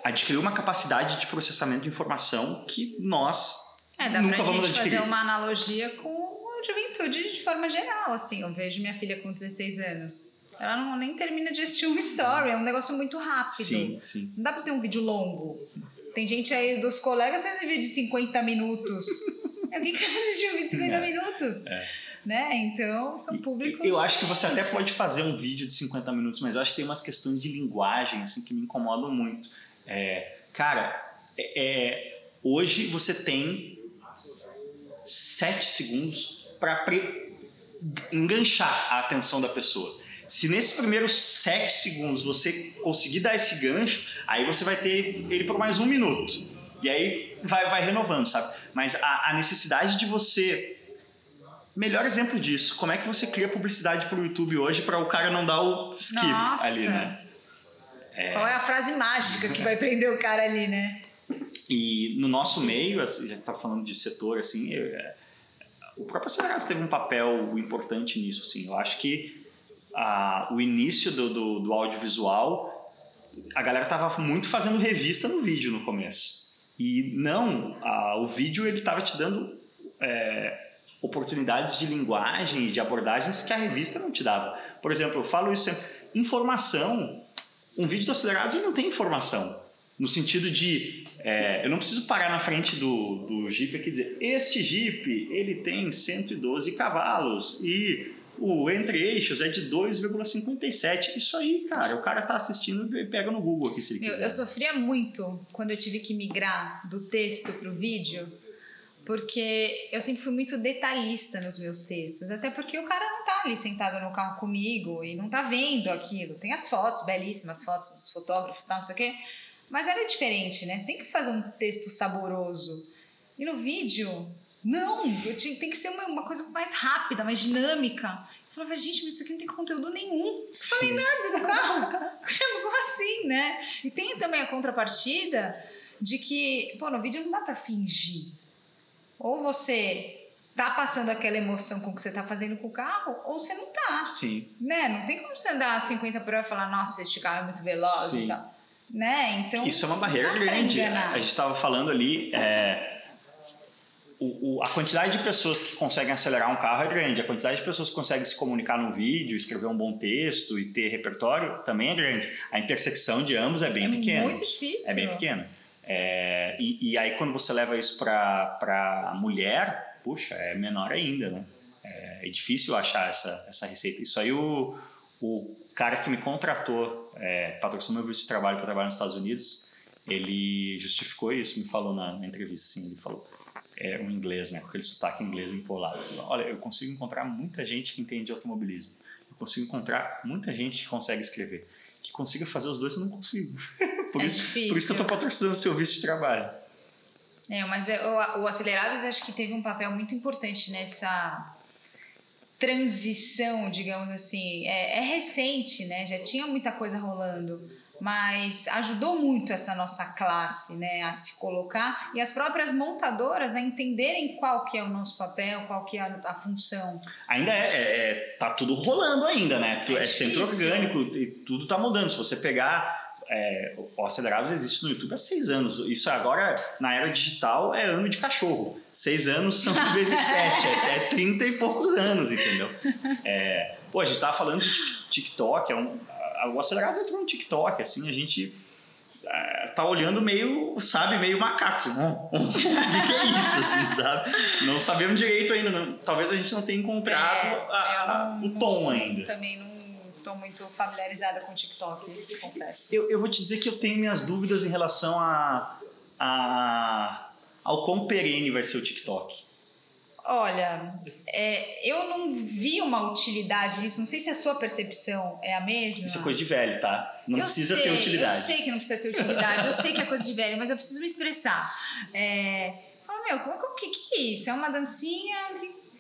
adquiriu uma capacidade de processamento de informação que nós É, dá nunca pra gente fazer uma analogia com juventude de forma geral, assim. Eu vejo minha filha com 16 anos. Ela não nem termina de assistir uma story, é um negócio muito rápido. Sim, sim. Não dá pra ter um vídeo longo. Tem gente aí dos colegas que fazem vídeo de 50 minutos. Alguém quer assistir um vídeo de 50 É. minutos. É. Né? Então, são públicos. Eu acho que você até pode fazer um vídeo de 50 minutos, mas eu acho que tem umas questões de linguagem assim que me incomodam muito. É, cara, é, é, hoje você tem 7 segundos para enganchar a atenção da pessoa. Se nesses primeiros 7 segundos você conseguir dar esse gancho, aí você vai ter ele por mais um minuto. E aí vai, vai renovando, sabe? Mas a, a necessidade de você Melhor exemplo disso, como é que você cria publicidade pro YouTube hoje para o cara não dar o skip Nossa. ali, né? Qual é a frase mágica que vai prender o cara ali, né? E no nosso meio, assim, já que tá falando de setor, assim, eu- é, o próprio Acelerados teve um papel importante nisso, assim. Eu acho que ah, o início do, do, do audiovisual, a galera tava muito fazendo revista no vídeo no começo. E não, ah, o vídeo ele tava te dando é, oportunidades de linguagem e de abordagens que a revista não te dava. Por exemplo, eu falo isso sempre, informação, um vídeo do Acelerados ele não tem informação. No sentido de, é, eu não preciso parar na frente do, do Jeep aqui e dizer, este Jeep, ele tem 112 cavalos e o entre-eixos é de 2,57. Isso aí, cara, o cara tá assistindo e pega no Google aqui se ele Meu, quiser. eu sofria muito quando eu tive que migrar do texto para o vídeo, porque eu sempre fui muito detalhista nos meus textos. Até porque o cara não tá ali sentado no carro comigo e não tá vendo aquilo. Tem as fotos, belíssimas fotos dos fotógrafos e tal, não sei o quê. Mas era diferente, né? Você tem que fazer um texto saboroso. E no vídeo, não. Eu tinha, tem que ser uma, uma coisa mais rápida, mais dinâmica. Eu falava, gente, mas isso aqui não tem conteúdo nenhum. Não falei nada do carro. Como assim, né? E tem também a contrapartida de que, pô, no vídeo não dá pra fingir. Ou você tá passando aquela emoção com o que você tá fazendo com o carro, ou você não tá, Sim, né? Não tem como você andar a 50 por hora e falar, nossa, este carro é muito veloz Sim. e tal. Né? Então, isso é uma barreira grande. A gente estava falando ali, é, o, o- a quantidade de pessoas que conseguem acelerar um carro é grande, a quantidade de pessoas que conseguem se comunicar num vídeo, escrever um bom texto e ter repertório também é grande. A intersecção de ambos é bem é pequena. muito difícil. É bem pequena. É, e, e aí quando você leva isso para mulher, puxa, é menor ainda, né? É, é difícil achar essa, essa receita. Isso aí o, o cara que me contratou, é, patrocinou meu visto de trabalho para trabalhar nos Estados Unidos, ele justificou isso, me falou na, na entrevista, assim, ele falou, é um inglês, né? Com aquele sotaque inglês empolado. Assim, Olha, eu consigo encontrar muita gente que entende de automobilismo. Eu consigo encontrar muita gente que consegue escrever. Que consiga fazer os dois, eu não consigo. por, É isso, difícil. por isso que eu tô patrocinando o seu visto de trabalho. É, mas é, o, o Acelerados acho que teve um papel muito importante nessa transição, digamos assim. É, é recente, né? Já tinha muita coisa rolando, mas ajudou muito essa nossa classe, né, a se colocar e as próprias montadoras a entenderem qual que é o nosso papel, qual que é a, a função. Ainda é, é- é- tá tudo rolando ainda, né? É É, sempre orgânico e tudo tá mudando. Se você pegar é, o Acelerados existe no YouTube há seis anos. Isso agora, na era digital, é ano de cachorro. Seis anos são vezes sete, é, é 30 e poucos anos, entendeu? É, pô, a gente tava falando de Tik- TikTok, é um, a- o Acelerados entrou no TikTok, assim, a gente é, tá olhando meio, sabe, meio macaco, assim, "Hum, hum, o que, que é isso, assim, sabe? Não sabemos direito ainda, não- talvez a gente não tenha encontrado É, a- não- o tom ainda. Também não estou muito familiarizada com o TikTok, confesso. Eu, eu vou te dizer que eu tenho minhas dúvidas em relação a, a- ao quão perene vai ser o TikTok. Olha, é, eu não vi uma utilidade nisso. Não sei se a sua percepção é a mesma. Isso é coisa de velho, tá? Não eu precisa sei, ter utilidade. Eu sei que não precisa ter utilidade, eu sei que é coisa de velho, mas eu preciso me expressar. É, fala, meu, o que, que é isso? É uma dancinha?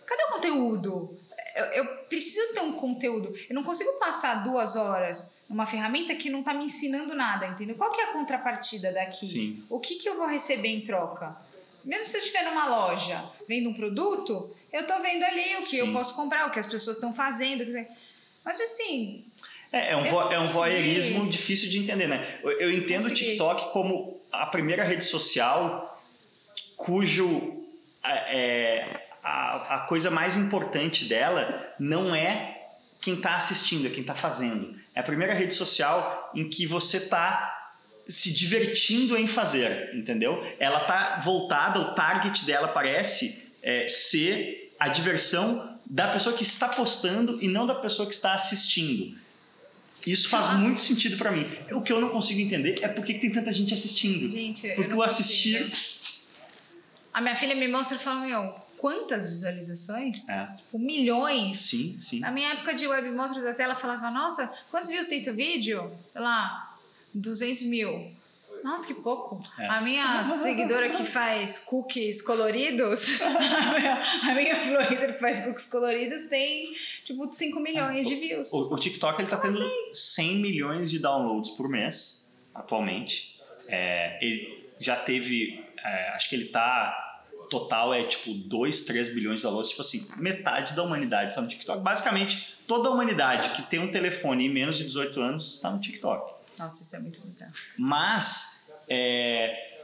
Cadê o conteúdo? Eu, eu preciso ter um conteúdo. Eu não consigo passar duas horas numa ferramenta que não está me ensinando nada, entendeu? Qual que é a contrapartida daqui? Sim. O que, que eu vou receber em troca? Mesmo se eu estiver numa loja vendo um produto, eu estou vendo ali o que eu Sim. posso comprar, o que as pessoas estão fazendo. Mas assim, É, é um, Eu vo- é um voyeurismo difícil de entender, né? Eu, eu entendo o Consegui. TikTok como a primeira rede social cujo é, a, a coisa mais importante dela não é quem está assistindo, é quem está fazendo. É a primeira rede social em que você está se divertindo em fazer, entendeu? Ela está voltada, o target dela parece é, ser a diversão da pessoa que está postando e não da pessoa que está assistindo. Isso faz ah. muito sentido para mim. O que eu não consigo entender é por que tem tanta gente assistindo. Gente, Porque o assistir. A minha filha me mostra e fala: Meu, quantas visualizações? É. Tipo, milhões. Sim, sim. Na minha época de web motors até ela falava: Nossa, quantos views tem seu vídeo? Sei lá, 200 mil. Nossa, que pouco. É. A minha seguidora que faz cookies coloridos, a minha influencer que faz cookies coloridos tem tipo 5 milhões de views. O, o TikTok ele tá Como tendo assim? 100 milhões de downloads por mês, atualmente. É, ele já teve, é, acho que ele tá total é tipo 2, 3 bilhões de downloads, tipo assim, metade da humanidade está no TikTok. Basicamente, toda a humanidade que tem um telefone em menos de 18 anos está no TikTok. Nossa, isso é muito bizarro. Mas é,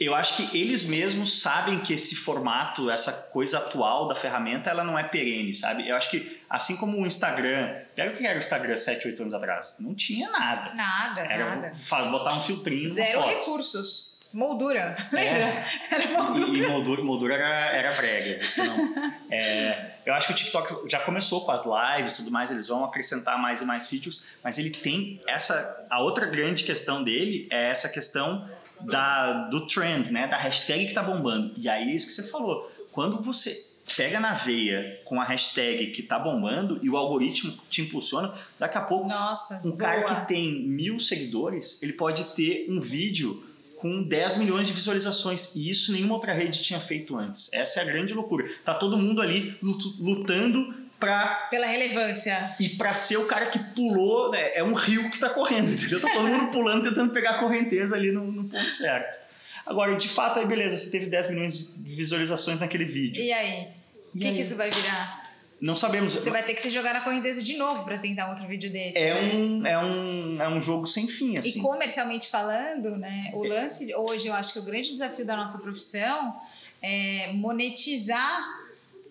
eu acho que eles mesmos sabem que esse formato, essa coisa atual da ferramenta, ela não é perene, sabe? Eu acho que, assim como o Instagram, pega o que era o Instagram 7, 8 anos atrás, não tinha nada. Nada, era nada. botar um filtrinho Zero recursos. Moldura, lembra? É. Era moldura. E, moldura, moldura era, era brega. Não, é, eu acho que o TikTok já começou com as lives e tudo mais, eles vão acrescentar mais e mais features, mas ele tem essa. A outra grande questão dele é essa questão da, do trend, né? Da hashtag que tá bombando. E aí é isso que você falou. Quando você pega na veia com a hashtag que tá bombando e o algoritmo te impulsiona, daqui a pouco Nossa, um boa. cara que tem mil seguidores, ele pode ter um vídeo com 10 milhões de visualizações. E isso nenhuma outra rede tinha feito antes. Essa é a grande loucura. Tá todo mundo ali lutando pra... Pela relevância. E para ser o cara que pulou, né, é um rio que tá correndo, entendeu? Tá todo mundo pulando, tentando pegar a correnteza ali no, no ponto certo. Agora, de fato, aí beleza, você teve 10 milhões de visualizações naquele vídeo. E aí? O que, que isso vai virar? Não sabemos. Você vai ter que se jogar na correnteza de novo para tentar outro vídeo desse. É, né? um, é, um, é um jogo sem fim, assim. E comercialmente falando, né? O lance hoje, eu acho que o grande desafio da nossa profissão é monetizar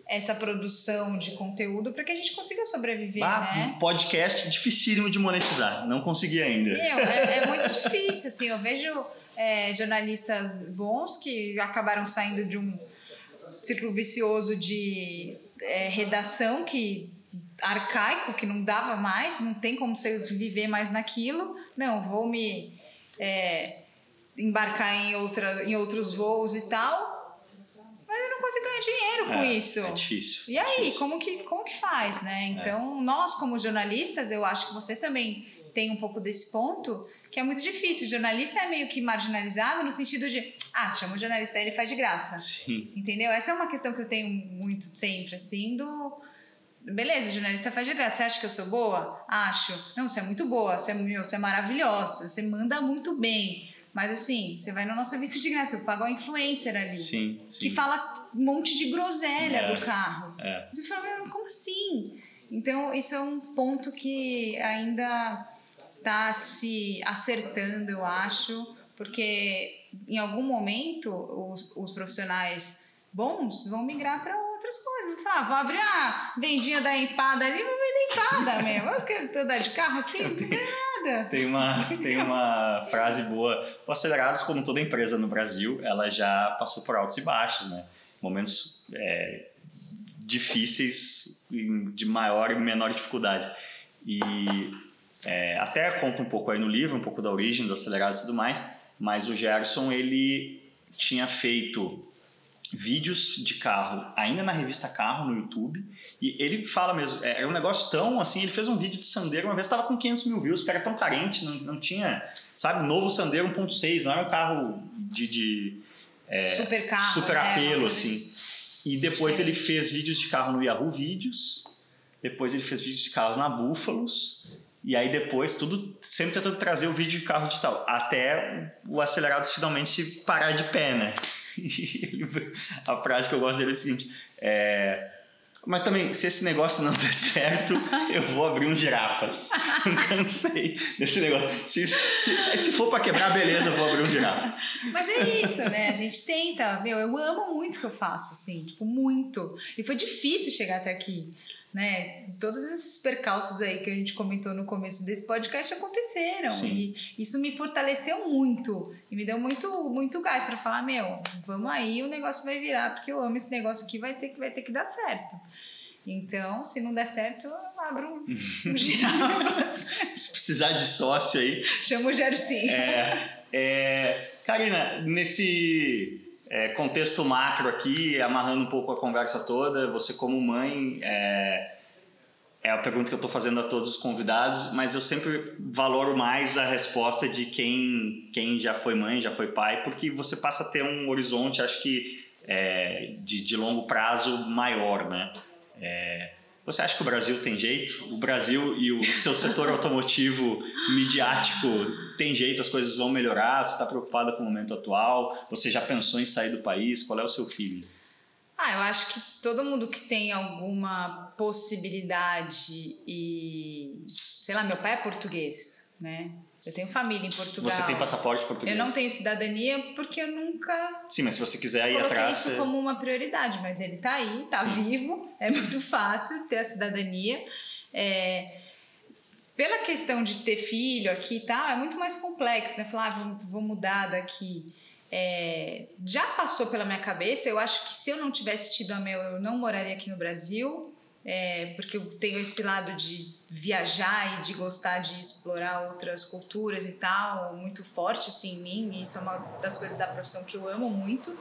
essa produção de conteúdo para que a gente consiga sobreviver, ah, né? Um podcast dificílimo de monetizar, não consegui ainda. Meu, é, é muito difícil, assim, eu vejo é, jornalistas bons que acabaram saindo de um ciclo vicioso de é, redação que arcaico, que não dava mais, não tem como você viver mais naquilo. Não, vou me é, embarcar em, outra, em outros voos e tal. Mas eu não consigo ganhar dinheiro com é, isso. É difícil. E é aí, difícil. Como, que, como que faz, né? É. Então, nós como jornalistas, eu acho que você também tem um pouco desse ponto, que é muito difícil. O jornalista é meio que marginalizado no sentido de, ah, chama o jornalista, ele faz de graça. Sim. Entendeu? Essa é uma questão que eu tenho muito sempre, assim, do. Beleza, jornalista faz de graça. Você acha que eu sou boa? Acho. Não, você é muito boa, você é, meu, você é maravilhosa, você manda muito bem. Mas assim, você vai no nosso serviço de graça, eu pago a influencer ali. Sim, sim. Que fala um monte de groselha é, do carro. É. Você fala, como assim? Então, isso é um ponto que ainda está se acertando, eu acho, porque em algum momento os, os profissionais bons vão migrar para outras coisas. Vão falar, vou abrir a vendinha da empada ali, vou vender empada mesmo. Eu quero andar de carro aqui, não tem nada. Tem uma, tem uma frase boa. O Acelerados, como toda empresa no Brasil, ela já passou por altos e baixos, né? Momentos é, difíceis de maior e menor dificuldade. E é, até conta um pouco aí no livro, um pouco da origem do acelerado e tudo mais, mas o Gerson ele tinha feito vídeos de carro ainda na revista Carro no YouTube e ele fala mesmo, é, era um negócio tão assim, ele fez um vídeo de Sandero uma vez, estava com 500 mil views, era tão carente, não, não tinha, sabe, novo Sandero 1.6, não era um carro de, de é, super carro, super né? apelo, assim. E depois ele fez vídeos de carro no Yahoo Vídeos, depois ele fez vídeos de carros na Búfalos, e aí depois tudo sempre tentando trazer o vídeo de carro digital, até o Acelerados finalmente parar de pé, né? a frase que eu gosto dele é a seguinte: é, mas também, se esse negócio não der certo, eu vou abrir um girafas. Não cansei desse negócio. Se, se, se for para quebrar, beleza, eu vou abrir um girafas. Mas é isso, né? A gente tenta. Meu, eu amo muito o que eu faço, assim, tipo, muito. E foi difícil chegar até aqui. Né? Todos esses percalços aí que a gente comentou no começo desse podcast aconteceram Sim. e isso me fortaleceu muito e me deu muito muito gás para falar, meu, vamos aí, o negócio vai virar porque eu amo esse negócio aqui, vai ter que vai ter que dar certo. Então, se não der certo, eu abro um. Se precisar de sócio aí, Chama o Gersim. É, é, Karina, nesse é, contexto macro aqui, amarrando um pouco a conversa toda, você como mãe, é, é a pergunta que eu estou fazendo a todos os convidados, mas eu sempre valoro mais a resposta de quem, quem já foi mãe, já foi pai, porque você passa a ter um horizonte, acho que, é, de, de longo prazo maior, né? É, você acha que o Brasil tem jeito? O Brasil e o seu setor automotivo midiático tem jeito? As coisas vão melhorar? Você está preocupada com o momento atual? Você já pensou em sair do país? Qual é o seu feeling? Ah, eu acho que todo mundo que tem alguma possibilidade e. Sei lá, meu pai é português, né? Eu tenho família em Portugal. Você tem passaporte português? Eu não tenho cidadania porque eu nunca Sim, mas se você quiser ir atrás... isso como uma prioridade, mas ele tá aí, tá vivo, é muito fácil ter a cidadania. É, pela questão de ter filho aqui e tal, é muito mais complexo, né? Falar, ah, vou, mudar daqui. É, já passou pela minha cabeça, eu acho que se eu não tivesse tido a Mel, eu não moraria aqui no Brasil, é, porque eu tenho esse lado de viajar e de gostar de explorar outras culturas e tal, muito forte assim em mim, e isso é uma das coisas da profissão que eu amo muito.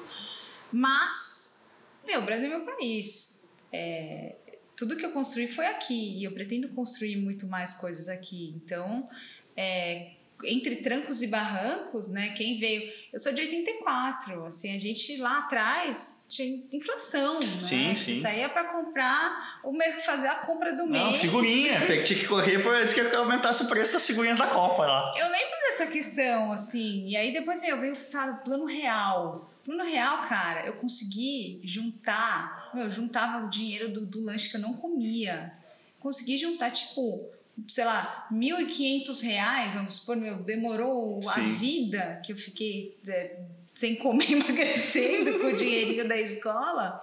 Mas, meu, o Brasil é meu país. É, tudo que eu construí foi aqui e eu pretendo construir muito mais coisas aqui. Então, é, entre trancos e barrancos, né? Quem veio. Eu sou de 84, assim, a gente lá atrás tinha inflação, né? Sim, sim. saía para comprar, o fazer a compra do Não, mês. figurinha. Tem- Tinha que correr por antes que aumentasse o preço das figurinhas da Copa lá. Eu lembro dessa questão, assim, e aí depois, meu, veio falar plano real. Plano real, cara, eu consegui juntar, meu, eu juntava o dinheiro do, do lanche que eu não comia. Consegui juntar, tipo, sei lá, 1.500 reais, vamos supor, meu, demorou a Sim. vida que eu fiquei é, sem comer, emagrecendo com o dinheirinho da escola,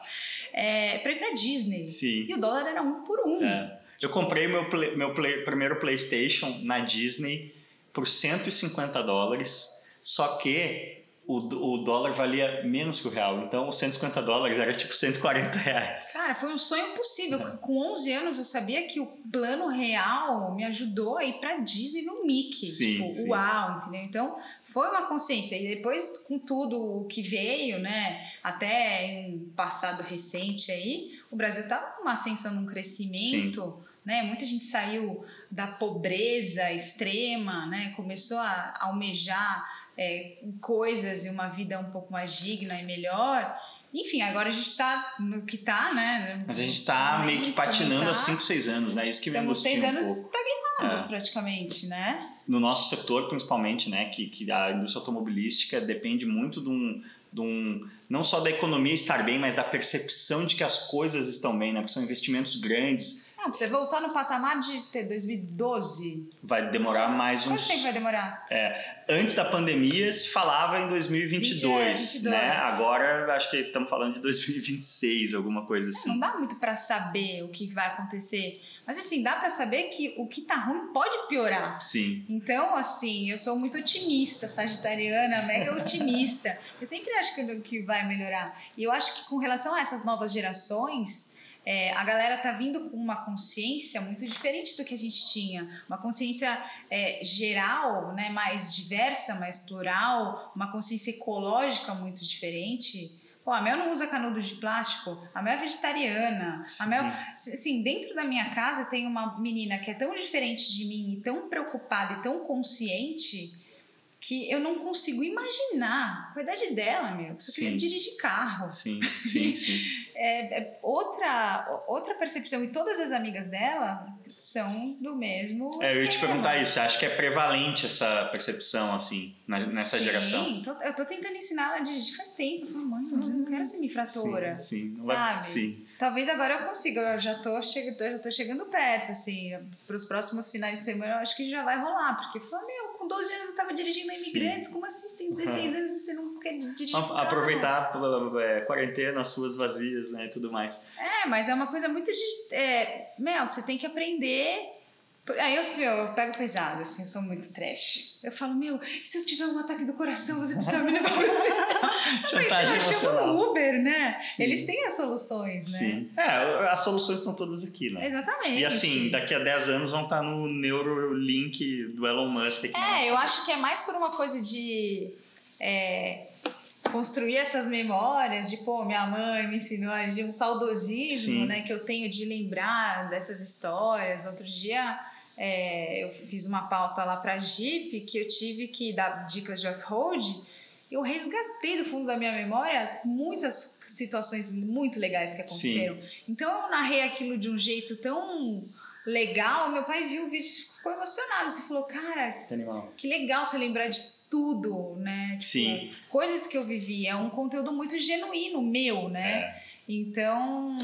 é, pra ir pra Disney. Sim. E o dólar era um por um. É. Eu comprei meu, play- meu play- primeiro PlayStation na Disney por 150 dólares, só que o, o dólar valia menos que o real. Então, os 150 dólares era tipo 140 reais. Cara, foi um sonho possível. Com 11 anos eu sabia que o plano real me ajudou a ir pra Disney no Mickey. Sim, tipo, sim. uau, entendeu? Então, foi uma consciência. E depois, com tudo o que veio, né, até em um passado recente aí, o Brasil tava numa ascensão, num crescimento, né? Muita gente saiu da pobreza extrema, né? Começou a almejar é, coisas e uma vida um pouco mais digna e melhor. Enfim, agora a gente tá no que tá, né? Mas a gente tá meio que patinando há 5, 6 anos, né? Isso que me Estamos angustia seis um anos pouco. estagnados É. praticamente, né? no nosso setor principalmente, né, que, que a indústria automobilística depende muito de um, de um, não só da economia estar bem, mas da percepção de que as coisas estão bem, né, porque são investimentos grandes, Não, pra você voltar no patamar de ter 2012, vai demorar mais quanto uns... tempo vai demorar? Antes da pandemia se falava em 2022, 22. né, agora acho que estamos falando de 2026, alguma coisa Não assim. dá muito pra saber o que vai acontecer. Mas assim, dá pra saber que o que tá ruim pode piorar. Sim, Então, assim, eu sou muito otimista, sagitariana, mega otimista. Eu sempre acho que, que vai melhorar. E eu acho que com relação a essas novas gerações, é, a galera tá vindo com uma consciência muito diferente do que a gente tinha. Uma consciência é, geral, né, mais diversa, mais plural, uma consciência ecológica muito diferente. Pô, a Mel não usa canudo de plástico, a Mel é vegetariana, a Mel Assim, dentro da minha casa tem uma menina que é tão diferente de mim e tão preocupada e tão consciente que eu não consigo imaginar com a idade dela, meu. Só queria Sim. dirigir carro. sim, sim, sim. É, é outra, outra percepção. E todas as amigas dela são do mesmo. É, eu ia te perguntar isso, você acha que é prevalente essa percepção, assim, nessa Sim, geração? tô- eu tô tentando ensinar ela a dirigir faz tempo. Eu falo, mãe, eu não quero ser infratora. Sim, sim. Sabe? Sim. Talvez agora eu consiga, eu já tô, chegando, já tô chegando perto, assim, para os próximos finais de semana eu acho que já vai rolar, porque eu falei, meu, com 12 anos eu tava dirigindo a imigrantes. Sim. Como assim? Você tem 16 anos e você não quer dirigir? Aproveitar a é, quarentena, as ruas vazias, né? E tudo mais. É, mas é uma coisa muito de. É, Mel, você tem que aprender Aí eu, meu, eu pego pesado, assim, eu sou muito trash. Eu falo, meu, se eu tiver um ataque do coração, você precisa me levar para o hospital. Chantagem emocional. um Uber, né? Sim. Eles têm as soluções, né? Sim. É, as soluções estão todas aqui, né? Exatamente. E assim, daqui a 10 anos vão estar no Neurolink do Elon Musk. Aqui é, eu acho que é mais por uma coisa de... É, construir essas memórias de, pô, minha mãe me ensinou, de um saudosismo, Sim. né, que eu tenho de lembrar dessas histórias. Outro dia é, eu fiz uma pauta lá para Jeep que eu tive que dar dicas de off-road. Eu resgatei do fundo da minha memória muitas situações muito legais que aconteceram. Sim. Então eu narrei aquilo de um jeito tão legal. Meu pai viu o vídeo e ficou emocionado. Você falou, cara, que, que legal você lembrar disso tudo, né? Tipo, Sim. Coisas que eu vivi. É um conteúdo muito genuíno, meu, né? É. Então,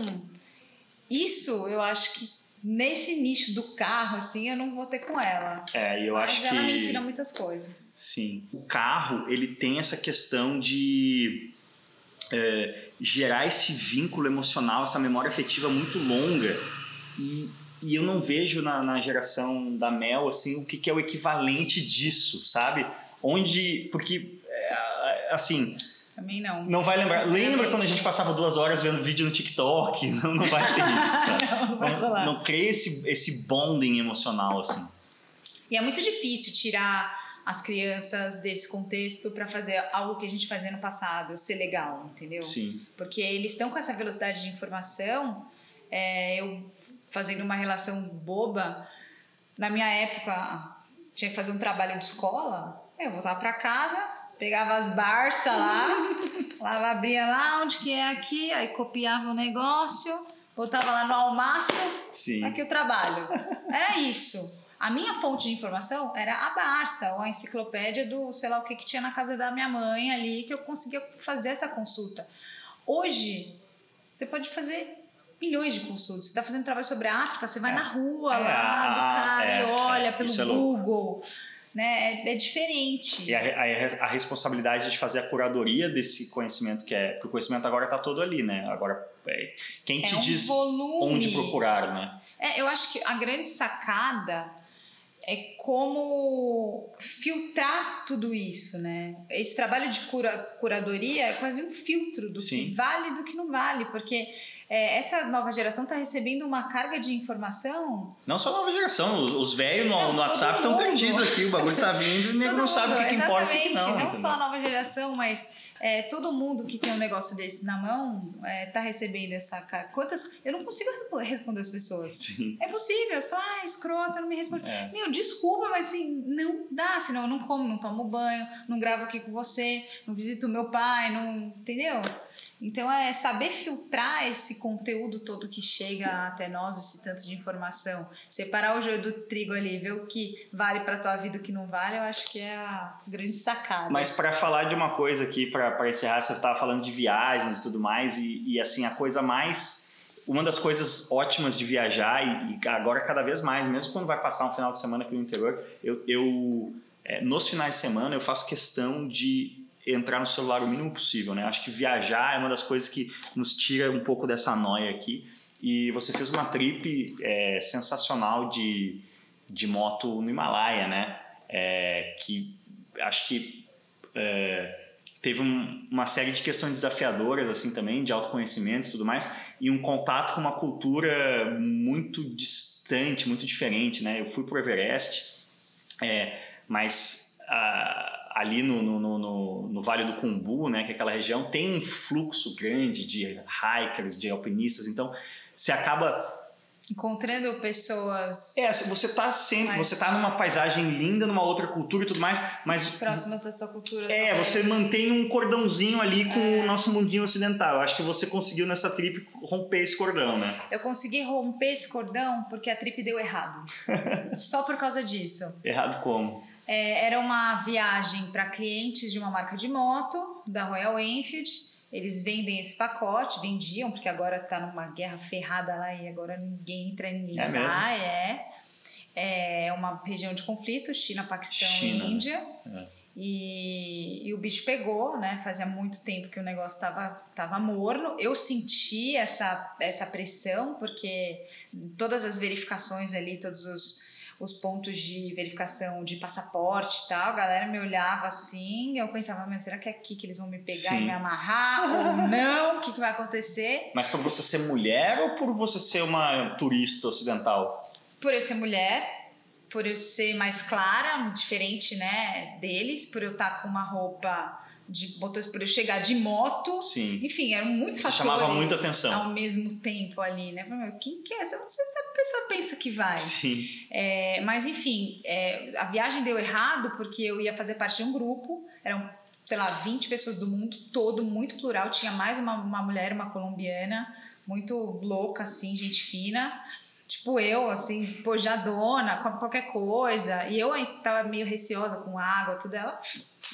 isso eu acho que nesse nicho do carro, assim, eu não vou ter com ela. É, eu Mas acho ela que... me ensina muitas coisas. Sim. O carro, ele tem essa questão de é, gerar esse vínculo emocional, essa memória afetiva muito longa. E, e eu não vejo na, na geração da Mel, assim, o que, que é o equivalente disso, sabe? Onde... Porque, é, assim também não. Não vai lembrar. Lembra quando a gente passava duas horas vendo vídeo no TikTok? Não, não vai ter isso, sabe? não, vai não, não cria esse, esse bonding emocional, assim. E é muito difícil tirar as crianças desse contexto para fazer algo que a gente fazia no passado ser legal, entendeu? Sim. Porque eles estão com essa velocidade de informação. É, eu fazendo uma relação boba, na minha época tinha que fazer um trabalho de escola, eu voltava para casa, Pegava as Barça lá, lá abria lá, onde que é aqui, aí copiava o negócio, botava lá no almaço, Sim. aqui o trabalho. Era isso. A minha fonte de informação era a Barça, ou a enciclopédia do sei lá o que que tinha na casa da minha mãe ali, que eu conseguia fazer essa consulta. Hoje, você pode fazer milhões de consultas. Você está fazendo trabalho sobre a África, você vai é. na rua é, lá do cara é, e olha pelo é Google né? É, é diferente. E a, a, a, responsabilidade de fazer a curadoria desse conhecimento que é, porque o conhecimento agora está todo ali, né? Agora, é, quem te é um diz volume. onde procurar, né? É, eu acho que a grande sacada é como filtrar tudo isso, né? Esse trabalho de cura, curadoria é quase um filtro do Sim. que vale e do que não vale, porque é, essa nova geração está recebendo uma carga de informação. Não só a nova geração, os velhos no, no, WhatsApp estão perdidos aqui, o bagulho está vindo e nego não sabe o que, que importa e que não. Não só a nova geração, mas é, todo mundo que tem um negócio desse na mão está é, recebendo essa carga. Quantas. Eu não consigo responder as pessoas. Sim. É possível. Você fala, ah, escrota, não me responde. É. Meu, desculpa, mas assim, não dá, senão eu não como, não tomo banho, não gravo aqui com você, não visito meu pai, não. Entendeu? Então é saber filtrar esse conteúdo todo que chega até nós, esse tanto de informação, separar o joio do trigo ali, ver o que vale para tua vida e o que não vale, eu acho que é a grande sacada. Mas para falar de uma coisa aqui, para encerrar, você estava falando de viagens e tudo mais, e, e, assim, a coisa mais. Uma das coisas ótimas de viajar, e, agora cada vez mais, mesmo quando vai passar um final de semana aqui no interior, eu, eu é, nos finais de semana eu faço questão de entrar no celular o mínimo possível, né? Acho que viajar é uma das coisas que nos tira um pouco dessa noia aqui. E você fez uma trip é, sensacional de, de moto no Himalaia, né? É, que acho que é, teve um, uma série de questões desafiadoras assim também, de autoconhecimento e tudo mais, e um contato com uma cultura muito distante, muito diferente, né? Eu fui pro Everest, é, mas a, ali no, no, no, no, Vale do Cumbu, né, que é aquela região, tem um fluxo grande de hikers, de alpinistas, então você acaba encontrando pessoas é você está sempre mais... você tá numa paisagem linda numa outra cultura e tudo mais mas próximas da sua cultura é talvez. você mantém um cordãozinho ali com é. o nosso mundinho ocidental. Eu acho que você conseguiu nessa trip romper esse cordão né? Eu consegui romper esse cordão porque a trip deu errado. Só por causa disso. Errado como é, era uma viagem para clientes de uma marca de moto, da Royal Enfield. Eles vendem esse pacote, vendiam, porque agora está numa guerra ferrada lá e agora ninguém entra, ninguém é sai. É. É uma região de conflito, China, Paquistão China. e Índia. É. E, e o bicho pegou, né? Fazia muito tempo que o negócio estava tava morno. Eu senti essa, essa pressão, porque todas as verificações ali, todos os, os pontos de verificação de passaporte e tal, a galera me olhava assim, eu pensava, mas será que é aqui que eles vão me pegar Sim. e me amarrar ou não? O que, que vai acontecer? Mas por você ser mulher ou por você ser uma turista ocidental? Por eu ser mulher, por eu ser mais clara, diferente, né, deles, por eu estar com uma roupa de motor, por eu chegar de moto, Sim. enfim, eram muitos Isso fatores chamava muita atenção. ao mesmo tempo ali, né? Falei, quem que é? Eu não sei se a pessoa pensa que vai. Sim. É, mas enfim, é, a viagem deu errado porque eu ia fazer parte de um grupo, eram, sei lá, 20 pessoas do mundo todo, muito plural, tinha mais uma, uma mulher, uma colombiana, muito louca, assim, gente fina. Tipo, eu, assim, despojadona, com qualquer coisa. E eu estava meio receosa com água, tudo. Ela,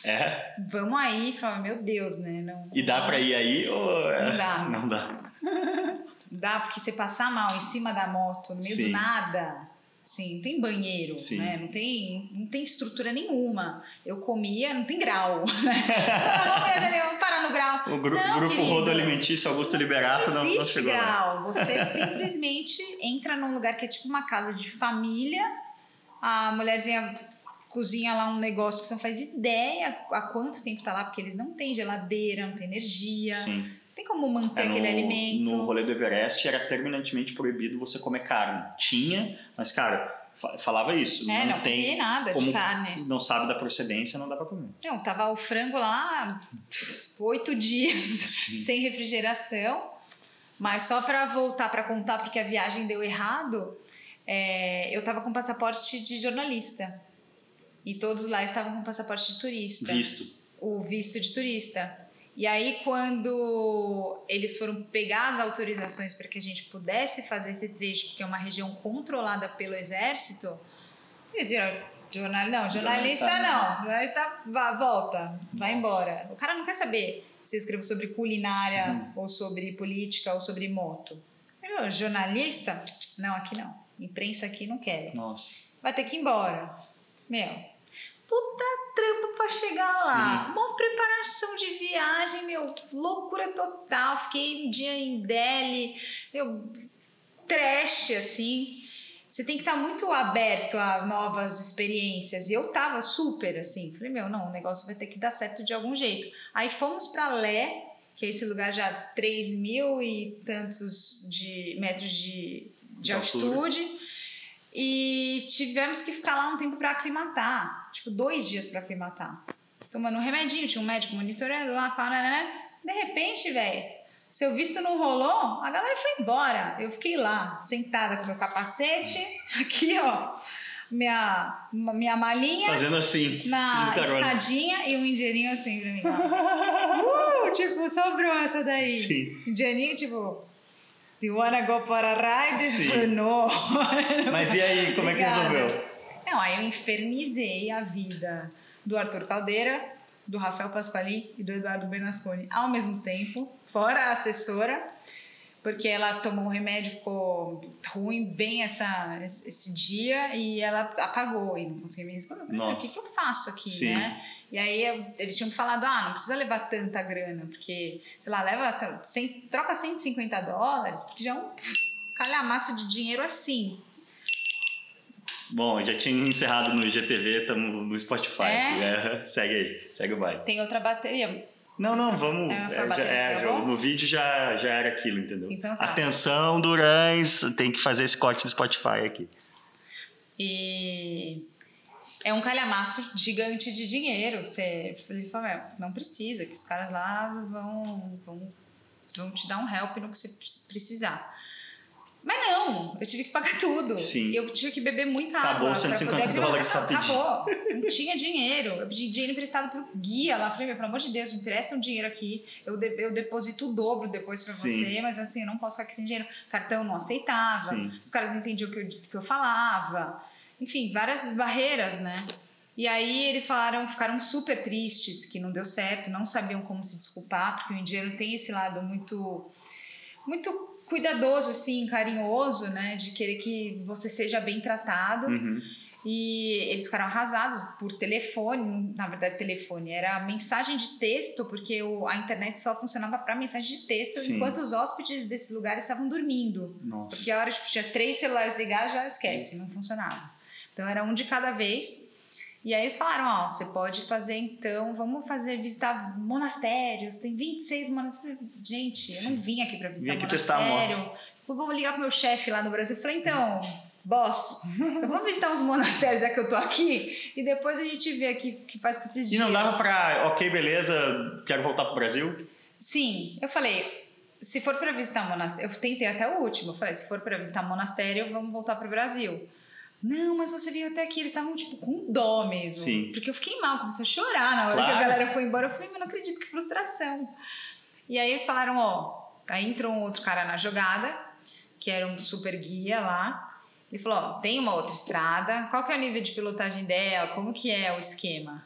É. vamos aí. Falava, meu Deus, né? Não, E dá pra ir aí ou. é- Não dá. Não dá. Dá, porque você passar mal em cima da moto, no meio Sim. do nada, assim, não tem banheiro, Sim. né? Não tem, não tem estrutura nenhuma. Eu comia, não tem grau. Né? O gru- Não, grupo querido. Rodo Alimentício Augusto Liberato não, Não chegou grau. Você simplesmente entra num lugar que é tipo uma casa de família. A mulherzinha cozinha lá um negócio que você não faz ideia há quanto tempo tá lá, porque eles não têm geladeira, não tem energia, Sim. não tem como manter É, no, aquele alimento. no rolê do Everest era terminantemente proibido você comer carne. Tinha, mas, cara, falava isso. É, não, não tem. nada de carne. Não sabe da procedência, não dá pra comer. Não, tava o frango lá oito dias sem refrigeração, mas só para voltar para contar porque a viagem deu errado, é, eu tava com passaporte de jornalista e todos lá estavam com passaporte de turista, Visto. o visto de turista. E aí quando eles foram pegar as autorizações para que a gente pudesse fazer esse trecho, porque é uma região controlada pelo exército, eles viram Jornal, não, jornalista Jornalista não. Jornalista vá, volta, vai embora. O cara não quer saber se eu escrevo sobre culinária, Sim. ou sobre política, ou sobre moto. Eu, jornalista? Não, aqui não. Imprensa aqui não quero. Nossa. Vai ter que ir embora. Meu, puta trampo pra chegar lá. Sim. Uma preparação de viagem, meu, loucura total. Fiquei um dia em Delhi, meu, trash, assim. Você tem que estar muito aberto a novas experiências. E eu tava super assim. Falei, meu, não, o negócio vai ter que dar certo de algum jeito. Aí fomos para Lé, que é esse lugar já 3 mil e tantos de metros de, de De altura. altitude. E tivemos que ficar lá um tempo para aclimatar. Tipo, dois dias para aclimatar. Tomando um remedinho, tinha um médico monitorando lá, parará. De repente, velho, seu visto não rolou, a galera foi embora. Eu fiquei lá, sentada com meu capacete, aqui, ó, minha, minha malinha Fazendo assim. na escadinha e um indianinho assim pra mim. ó. Uh, tipo, sobrou essa daí. Sim. Indianinho, tipo, do you wanna go for a ride? Sim. No. Mas e aí, como é que resolveu? Não, aí eu infernizei a vida do Arthur Caldeira, do Rafael Pasquali e do Eduardo Bernasconi ao mesmo tempo, fora a assessora, porque ela tomou um remédio, ficou ruim bem essa, esse dia e ela apagou e não conseguia me responder. Eu falei, "Meu, O que, que eu faço aqui, Sim. né? E aí eles tinham falado, ah, não precisa levar tanta grana, porque, sei lá, leva, sei lá, 100 troca 150 dólares, porque já é um calhamaço de dinheiro assim. Bom, já tinha encerrado no IGTV, estamos no Spotify. É? É, segue aí, segue o baile. Tem outra bateria, Não, não, vamos. É, é, já, é, tá já- bom? no vídeo já, já era aquilo, entendeu? Então tá. Atenção, Durães, tem que fazer esse corte do Spotify aqui. E é um calhamaço gigante de dinheiro. Você ele fala, "Meu, não precisa, que os caras lá vão, vão, vão te dar um help no que você pre- precisar. Mas não, eu tive que pagar tudo. Sim. Eu tive que beber muita Acabou água. pra 150 poder dólares aclimatar. rapidinho. Acabou. Não tinha dinheiro. Eu pedi dinheiro emprestado pro guia lá. Falei, meu, pelo amor de Deus, me empresta um dinheiro aqui. Eu, de- eu deposito o dobro depois Sim. você, mas assim, eu não posso ficar aqui sem dinheiro. Cartão não aceitava. Sim. Os caras não entendiam o que eu, que eu falava. Enfim, várias barreiras, né? E aí eles falaram, ficaram super tristes que não deu certo, não sabiam como se desculpar, porque o indiano tem esse lado muito muito cuidadoso, assim, carinhoso, né? De querer que você seja bem tratado. Uhum. E eles ficaram arrasados por telefone, na verdade telefone, era mensagem de texto, porque o, a internet só funcionava para mensagem de texto, Sim. enquanto os hóspedes desse lugar estavam dormindo. Nossa. Porque a hora que tinha três celulares ligados, já esquece, não funcionava. Então era um de cada vez. E aí eles falaram, ó, você pode fazer então, vamos fazer visitar monastérios, tem 26 monastérios. Gente, eu não vim aqui para visitar Vim aqui testar a monastério. Eu vou ligar pro meu chefe lá no Brasil. Eu falei, então, boss, eu vou visitar uns monastérios já que eu tô aqui e depois a gente vê aqui o que faz com esses E dias. não dava pra, ok, beleza, quero voltar pro Brasil? Sim, eu falei, se for para visitar monastério, eu tentei até o último, eu falei, se for para visitar monastério, vamos voltar pro Brasil. Não, mas você veio até aqui, eles estavam tipo com dó mesmo. Sim. Porque eu fiquei mal, comecei a chorar na hora que a Claro. galera foi embora. Eu falei, mas não acredito que frustração. E aí eles falaram, ó, aí entrou um outro cara na jogada, que era um super guia lá. Ele falou, ó, tem uma outra estrada, qual que é o nível de pilotagem dela, como que é o esquema?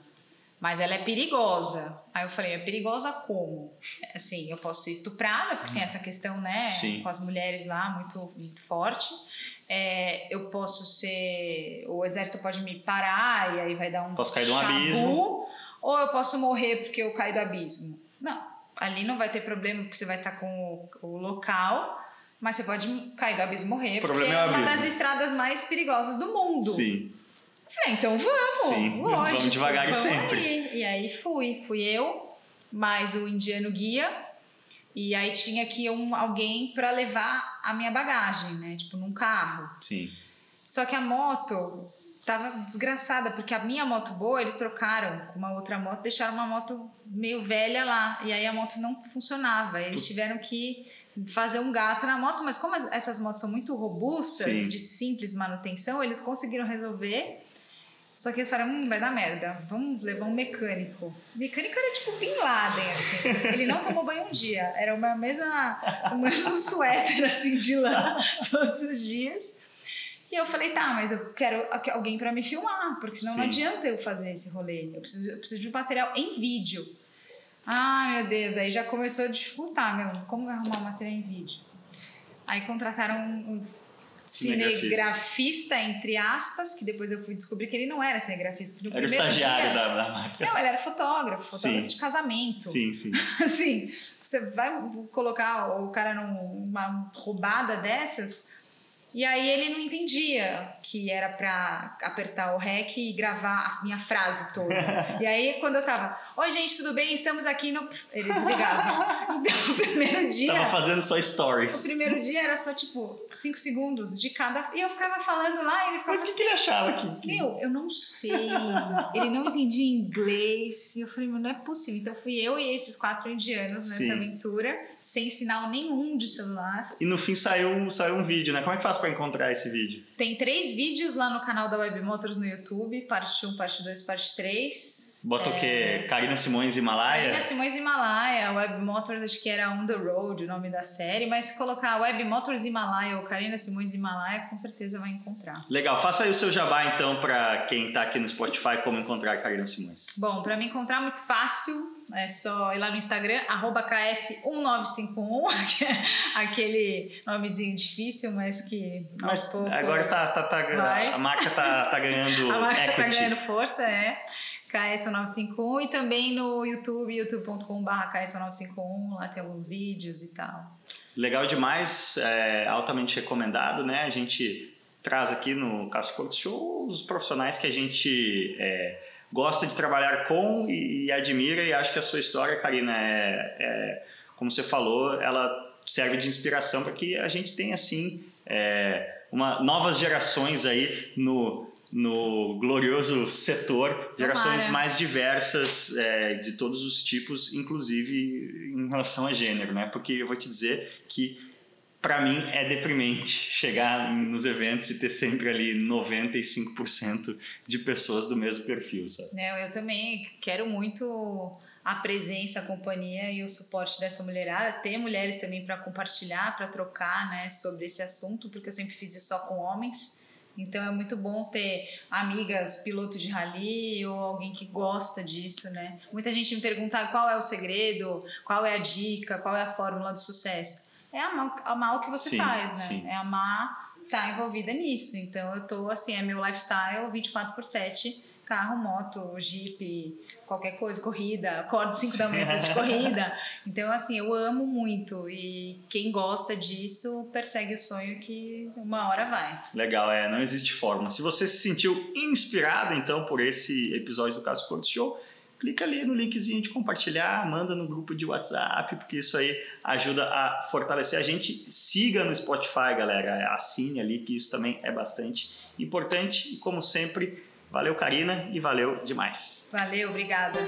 Mas ela é perigosa. Aí eu falei, é perigosa como? Assim, eu posso ser estuprada, porque tem essa questão, né, Sim. com as mulheres lá, muito, muito forte. É, eu posso ser. O exército pode me parar e aí vai dar um. Posso cair de um abismo. Ou eu posso morrer porque eu caí do abismo. Não, ali não vai ter problema porque você vai estar com o, o local, mas você pode cair do abismo e morrer. O problema porque é o uma das estradas mais perigosas do mundo. Sim. Eu Falei, então vamos, Sim, lógico. vamos devagar e vamos sempre. aí. E aí fui, fui eu, mais o indiano guia, e aí tinha aqui um, alguém para levar a minha bagagem, né? Tipo, num carro. Sim. Só que a moto tava desgraçada, porque a minha moto boa eles trocaram com uma outra moto, deixaram uma moto meio velha lá, e aí a moto não funcionava. Eles tiveram que fazer um gato na moto, mas como as- essas motos são muito robustas, Sim. de simples manutenção, eles conseguiram resolver. Só que eles falaram, hum, vai dar merda, vamos levar um mecânico. O mecânico era tipo Bin Laden, assim. Ele não tomou banho um dia, era uma mesma, o mesmo suéter, assim, de lã todos os dias. E eu falei, tá, mas eu quero alguém para me filmar, porque senão não Sim. adianta eu fazer esse rolê. Eu preciso, eu preciso de um material em vídeo. Ai, meu Deus, aí já começou a dificultar, meu. Como vai arrumar um material em vídeo? Aí contrataram um Cinegrafista. entre aspas, que depois eu fui descobrir que ele não era cinegrafista. porque no Era o estagiário dia- da, da marca. Não, ele era fotógrafo, fotógrafo Sim. de casamento Sim, sim. assim, você vai colocar o cara numa roubada dessas, e aí ele não entendia que era pra apertar o REC e gravar a minha frase toda. e aí quando eu tava, oi gente, tudo bem? Estamos aqui no. Ele desligava. Então o primeiro dia. Tava fazendo só O stories. primeiro dia era só tipo 5 segundos de cada. E eu ficava falando lá e ele ficava Mas o que, que ele achava aqui? meu, eu não sei. Ele não entendia inglês. E eu falei, mas não é possível. Então fui eu e esses quatro indianos nessa Sim. aventura, sem sinal nenhum de celular. E no fim saiu, saiu um vídeo, né? Como é que faz pra encontrar esse vídeo? Tem três vídeos lá no canal da Web Motors no YouTube: parte 1, parte 2, parte 3. Bota o quê? Karina Simões Himalaia? Karina Simões Himalaia, Web Motors, acho que era On the Road o nome da série, mas se colocar Web Motors Himalaia ou Karina Simões Himalaia, com certeza vai encontrar. Legal, faça aí o seu jabá então pra quem tá aqui no Spotify, como encontrar Karina Simões. Bom, para me encontrar muito fácil, é só ir lá no Instagram, arroba KS1951, que é aquele nomezinho difícil, mas que Mas poucos... agora tá, tá, tá- a marca tá, tá ganhando A marca tá equity. ganhando força, é. KS1951 e também no YouTube, youtube.com.br KS1951, lá tem alguns vídeos e tal. Legal demais, é, altamente recomendado, né? A gente traz aqui no Cássio Cortes Show os profissionais que a gente é, gosta de trabalhar com e, e admira e acho que a sua história, Karina, é, é, como você falou, ela serve de inspiração para que a gente tenha, assim, é, uma, novas gerações aí no, no glorioso setor, gerações Tomara. mais diversas é, de todos os tipos, inclusive em relação a gênero, né? Porque eu vou te dizer que para mim é deprimente chegar nos eventos e ter sempre ali 95% de pessoas do mesmo perfil, sabe? Né, eu também quero muito a presença, a companhia e o suporte dessa mulherada, ter mulheres também para compartilhar, para trocar, né, sobre esse assunto, porque eu sempre fiz isso só com homens. Então é muito bom ter amigas piloto de rally ou alguém que gosta disso, né? Muita gente me pergunta qual é o segredo, qual é a dica, qual é a fórmula do sucesso. é amar, amar o que você Sim, faz, né? sim. É amar estar envolvida nisso. Então eu tô assim, é meu lifestyle 24 por 7, carro, moto, jeep, qualquer coisa, corrida, acordo 5 da manhã assistir corrida. Então assim, eu amo muito e quem gosta disso persegue o sonho que uma hora vai. Legal, é, não existe forma. Se você se sentiu inspirado, então, por esse episódio do Caso Cortes Show, clica ali no linkzinho de compartilhar, manda no grupo de WhatsApp, porque isso aí ajuda a fortalecer a gente. Siga no Spotify, galera, assine ali, que isso também é bastante importante. E como sempre, valeu, Karina, e valeu demais. Valeu, obrigada.